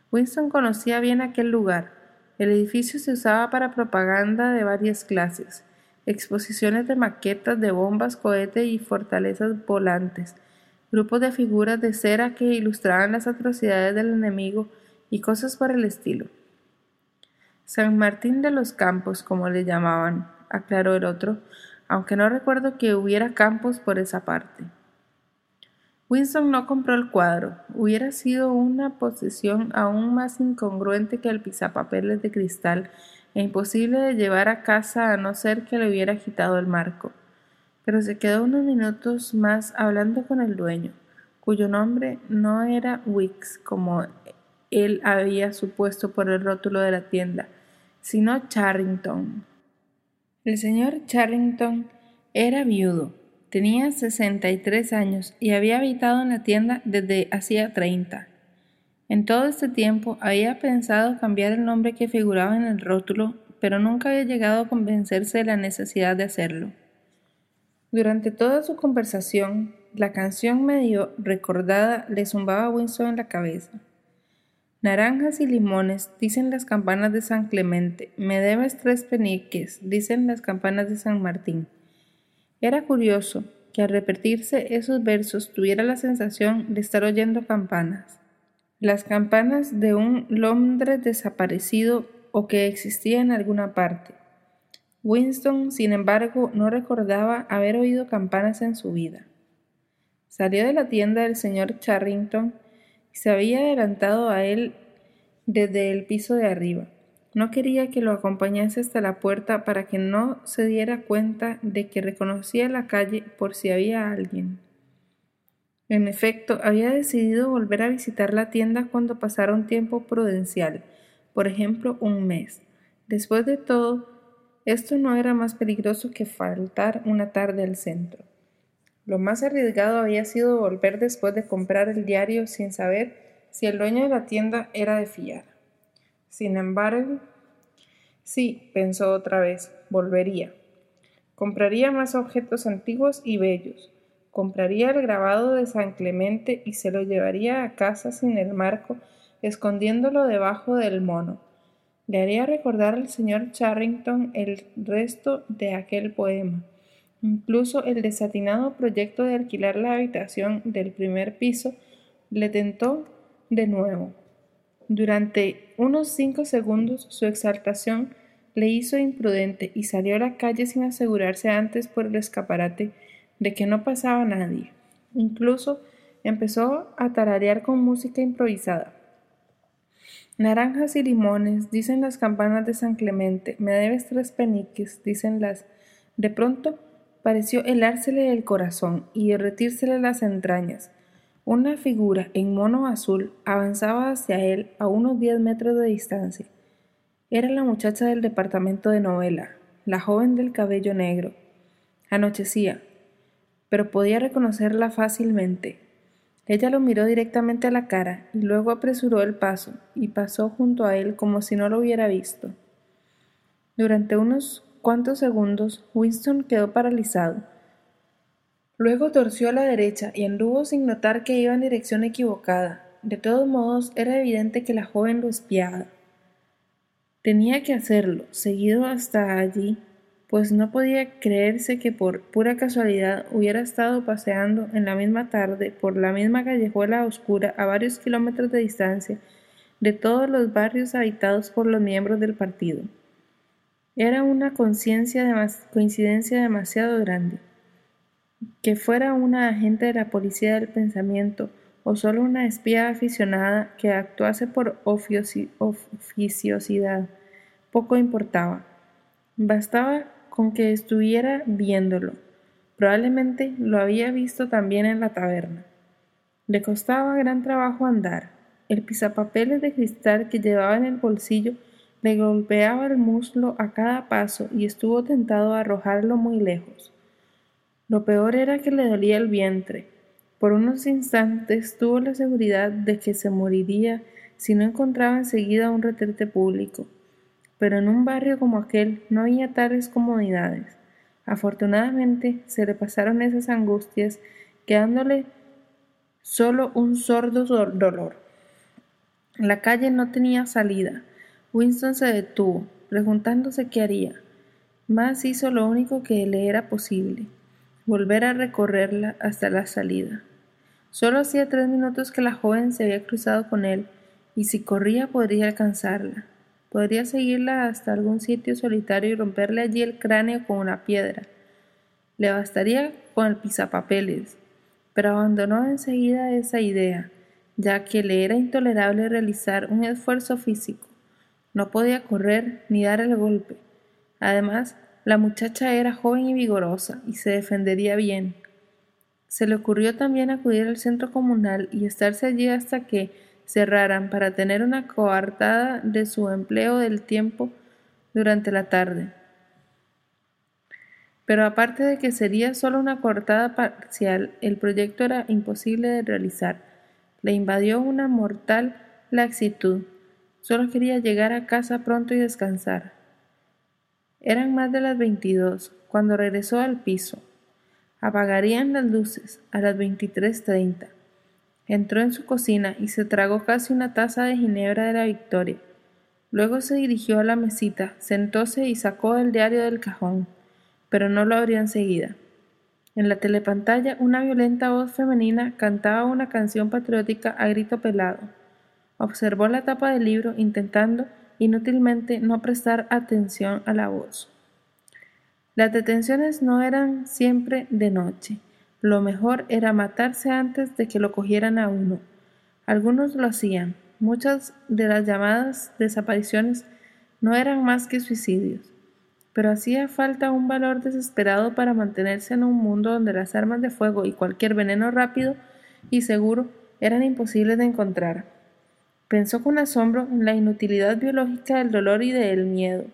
Winston conocía bien aquel lugar. El edificio se usaba para propaganda de varias clases, exposiciones de maquetas de bombas, cohetes y fortalezas volantes, grupos de figuras de cera que ilustraban las atrocidades del enemigo y cosas por el estilo. San Martín de los Campos, como le llamaban, aclaró el otro, aunque no recuerdo que hubiera campos por esa parte. Winston no compró el cuadro. Hubiera sido una posesión aún más incongruente que el pisapapeles de cristal e imposible de llevar a casa a no ser que le hubiera quitado el marco. Pero se quedó unos minutos más hablando con el dueño, cuyo nombre no era Wicks, como él había supuesto por el rótulo de la tienda, sino Charrington. El señor Charrington era viudo Tenía 63 años y había habitado en la tienda desde hacía 30. En todo este tiempo había pensado cambiar el nombre que figuraba en el rótulo, pero nunca había llegado a convencerse de la necesidad de hacerlo. Durante toda su conversación, la canción medio recordada le zumbaba a Winston en la cabeza. Naranjas y limones, dicen las campanas de San Clemente. Me debes tres peniques, dicen las campanas de San Martín. Era curioso que al repetirse esos versos tuviera la sensación de estar oyendo campanas. Las campanas de un Londres desaparecido o que existía en alguna parte. Winston, sin embargo, no recordaba haber oído campanas en su vida. Salió de la tienda del señor Charrington y se había adelantado a él desde el piso de arriba. No quería que lo acompañase hasta la puerta para que no se diera cuenta de que reconocía la calle por si había alguien. En efecto, había decidido volver a visitar la tienda cuando pasara un tiempo prudencial, por ejemplo, un mes. Después de todo, esto no era más peligroso que faltar una tarde al centro. Lo más arriesgado había sido volver después de comprar el diario sin saber si el dueño de la tienda era de fiar. Sin embargo, sí, pensó otra vez, volvería. Compraría más objetos antiguos y bellos. Compraría el grabado de San Clemente y se lo llevaría a casa sin el marco, escondiéndolo debajo del mono. Le haría recordar al señor Charrington el resto de aquel poema, incluso el desatinado proyecto de alquilar la habitación del primer piso le tentó de nuevo. Durante unos cinco segundos su exaltación le hizo imprudente y salió a la calle sin asegurarse antes por el escaparate de que no pasaba nadie. Incluso empezó a tararear con música improvisada. Naranjas y limones, dicen las campanas de San Clemente, me debes tres peniques, dicen las. De pronto pareció helársele el corazón y derretírsele las entrañas. Una figura en mono azul avanzaba hacia él a unos diez metros de distancia. Era la muchacha del departamento de novela, la joven del cabello negro. Anochecía, pero podía reconocerla fácilmente. Ella lo miró directamente a la cara y luego apresuró el paso y pasó junto a él como si no lo hubiera visto. Durante unos cuantos segundos Winston quedó paralizado. Luego torció a la derecha y anduvo sin notar que iba en dirección equivocada. De todos modos, era evidente que la joven lo espiaba. Tenía que hacerlo, seguido hasta allí, pues no podía creerse que por pura casualidad hubiera estado paseando en la misma tarde por la misma callejuela oscura a varios kilómetros de distancia de todos los barrios habitados por los miembros del partido. Era una coincidencia demasiado grande. Que fuera una agente de la policía del pensamiento o solo una espía aficionada que actuase por oficiosidad, poco importaba. Bastaba con que estuviera viéndolo. Probablemente lo había visto también en la taberna. Le costaba gran trabajo andar. El pisapapeles de cristal que llevaba en el bolsillo le golpeaba el muslo a cada paso y estuvo tentado a arrojarlo muy lejos. Lo peor era que le dolía el vientre. Por unos instantes tuvo la seguridad de que se moriría si no encontraba enseguida un retrete público pero en un barrio como aquel no había tales comodidades. Afortunadamente se le pasaron esas angustias, quedándole solo un sordo dolor. La calle no tenía salida. Winston se detuvo, preguntándose qué haría. Más hizo lo único que le era posible, volver a recorrerla hasta la salida. Solo hacía tres minutos que la joven se había cruzado con él, y si corría podría alcanzarla. Podría seguirla hasta algún sitio solitario y romperle allí el cráneo con una piedra. Le bastaría con el pisapapeles, pero abandonó enseguida esa idea, ya que le era intolerable realizar un esfuerzo físico. No podía correr ni dar el golpe. Además, la muchacha era joven y vigorosa y se defendería bien. Se le ocurrió también acudir al centro comunal y estarse allí hasta que cerraran para tener una coartada de su empleo del tiempo durante la tarde. Pero aparte de que sería solo una coartada parcial, el proyecto era imposible de realizar. Le invadió una mortal laxitud. Solo quería llegar a casa pronto y descansar. Eran más de las veintidós cuando regresó al piso. Apagarían las luces a las veintitrés treinta. Entró en su cocina y se tragó casi una taza de ginebra de la Victoria. Luego se dirigió a la mesita, sentóse y sacó el diario del cajón, pero no lo abrió enseguida. En la telepantalla una violenta voz femenina cantaba una canción patriótica a grito pelado. Observó la tapa del libro intentando inútilmente no prestar atención a la voz. Las detenciones no eran siempre de noche. Lo mejor era matarse antes de que lo cogieran a uno. Algunos lo hacían. Muchas de las llamadas desapariciones no eran más que suicidios. Pero hacía falta un valor desesperado para mantenerse en un mundo donde las armas de fuego y cualquier veneno rápido y seguro eran imposibles de encontrar. Pensó con asombro en la inutilidad biológica del dolor y del miedo,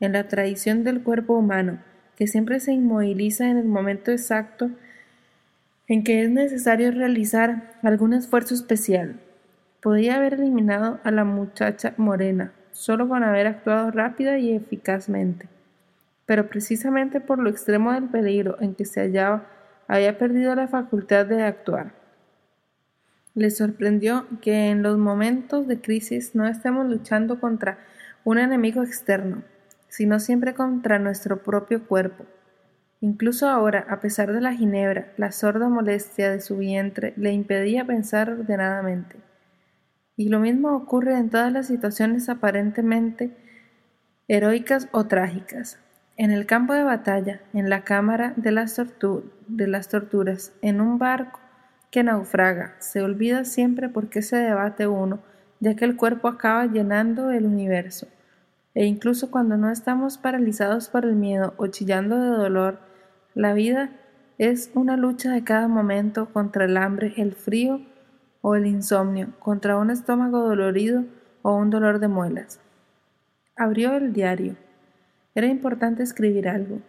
en la tradición del cuerpo humano, que siempre se inmoviliza en el momento exacto en que es necesario realizar algún esfuerzo especial. Podía haber eliminado a la muchacha morena, solo con haber actuado rápida y eficazmente. Pero precisamente por lo extremo del peligro en que se hallaba, había perdido la facultad de actuar. Le sorprendió que en los momentos de crisis no estemos luchando contra un enemigo externo, sino siempre contra nuestro propio cuerpo. Incluso ahora, a pesar de la ginebra, la sorda molestia de su vientre le impedía pensar ordenadamente. Y lo mismo ocurre en todas las situaciones aparentemente heroicas o trágicas. En el campo de batalla, en la cámara de las, de las torturas, en un barco que naufraga, se olvida siempre por qué se debate uno, ya que el cuerpo acaba llenando el universo. E incluso cuando no estamos paralizados por el miedo o chillando de dolor, la vida es una lucha de cada momento contra el hambre, el frío o el insomnio, contra un estómago dolorido o un dolor de muelas. Abrió el diario. Era importante escribir algo.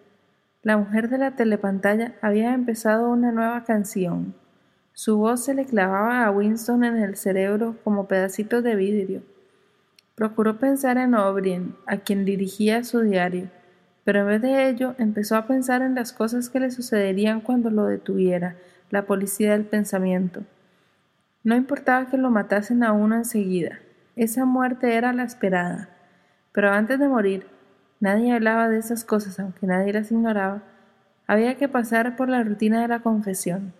La mujer de la telepantalla había empezado una nueva canción. Su voz se le clavaba a Winston en el cerebro como pedacitos de vidrio. Procuró pensar en O'Brien, a quien dirigía su diario, pero en vez de ello empezó a pensar en las cosas que le sucederían cuando lo detuviera la policía del pensamiento. No importaba que lo matasen a uno enseguida, esa muerte era la esperada. Pero antes de morir, nadie hablaba de esas cosas, aunque nadie las ignoraba. Había que pasar por la rutina de la confesión,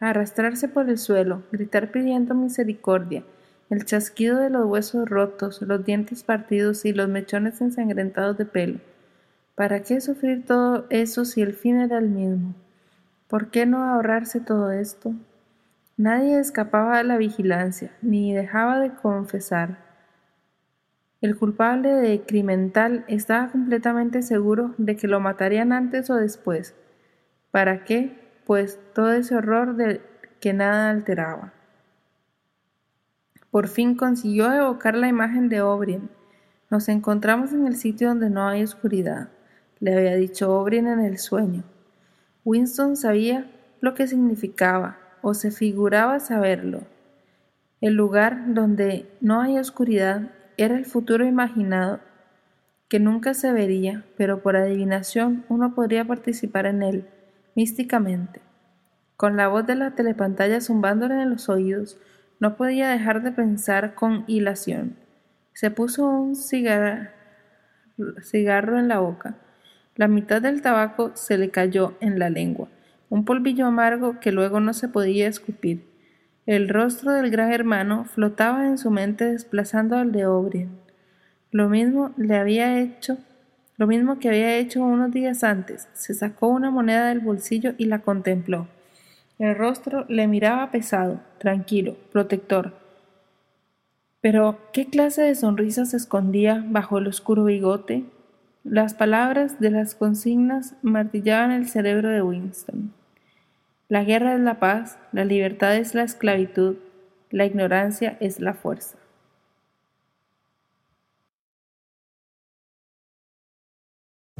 arrastrarse por el suelo, gritar pidiendo misericordia, el chasquido de los huesos rotos, los dientes partidos y los mechones ensangrentados de pelo. ¿Para qué sufrir todo eso si el fin era el mismo? ¿Por qué no ahorrarse todo esto? Nadie escapaba de la vigilancia, ni dejaba de confesar. El culpable de Crimental estaba completamente seguro de que lo matarían antes o después. ¿Para qué? Pues todo ese horror de que nada alteraba. Por fin consiguió evocar la imagen de O'Brien. Nos encontramos en el sitio donde no hay oscuridad, le había dicho O'Brien en el sueño. Winston sabía lo que significaba, o se figuraba saberlo. El lugar donde no hay oscuridad era el futuro imaginado, que nunca se vería, pero por adivinación uno podría participar en él, místicamente. Con la voz de la telepantalla zumbándole en los oídos, no podía dejar de pensar con hilación. Se puso un cigarro en la boca. La mitad del tabaco se le cayó en la lengua, un polvillo amargo que luego no se podía escupir. El rostro del gran hermano flotaba en su mente desplazando al de O'Brien. Lo mismo le había hecho, lo mismo que había hecho unos días antes. Se sacó una moneda del bolsillo y la contempló. El rostro le miraba pesado, tranquilo, protector. Pero, ¿qué clase de sonrisa se escondía bajo el oscuro bigote? Las palabras de las consignas martillaban el cerebro de Winston. La guerra es la paz, la libertad es la esclavitud, la ignorancia es la fuerza.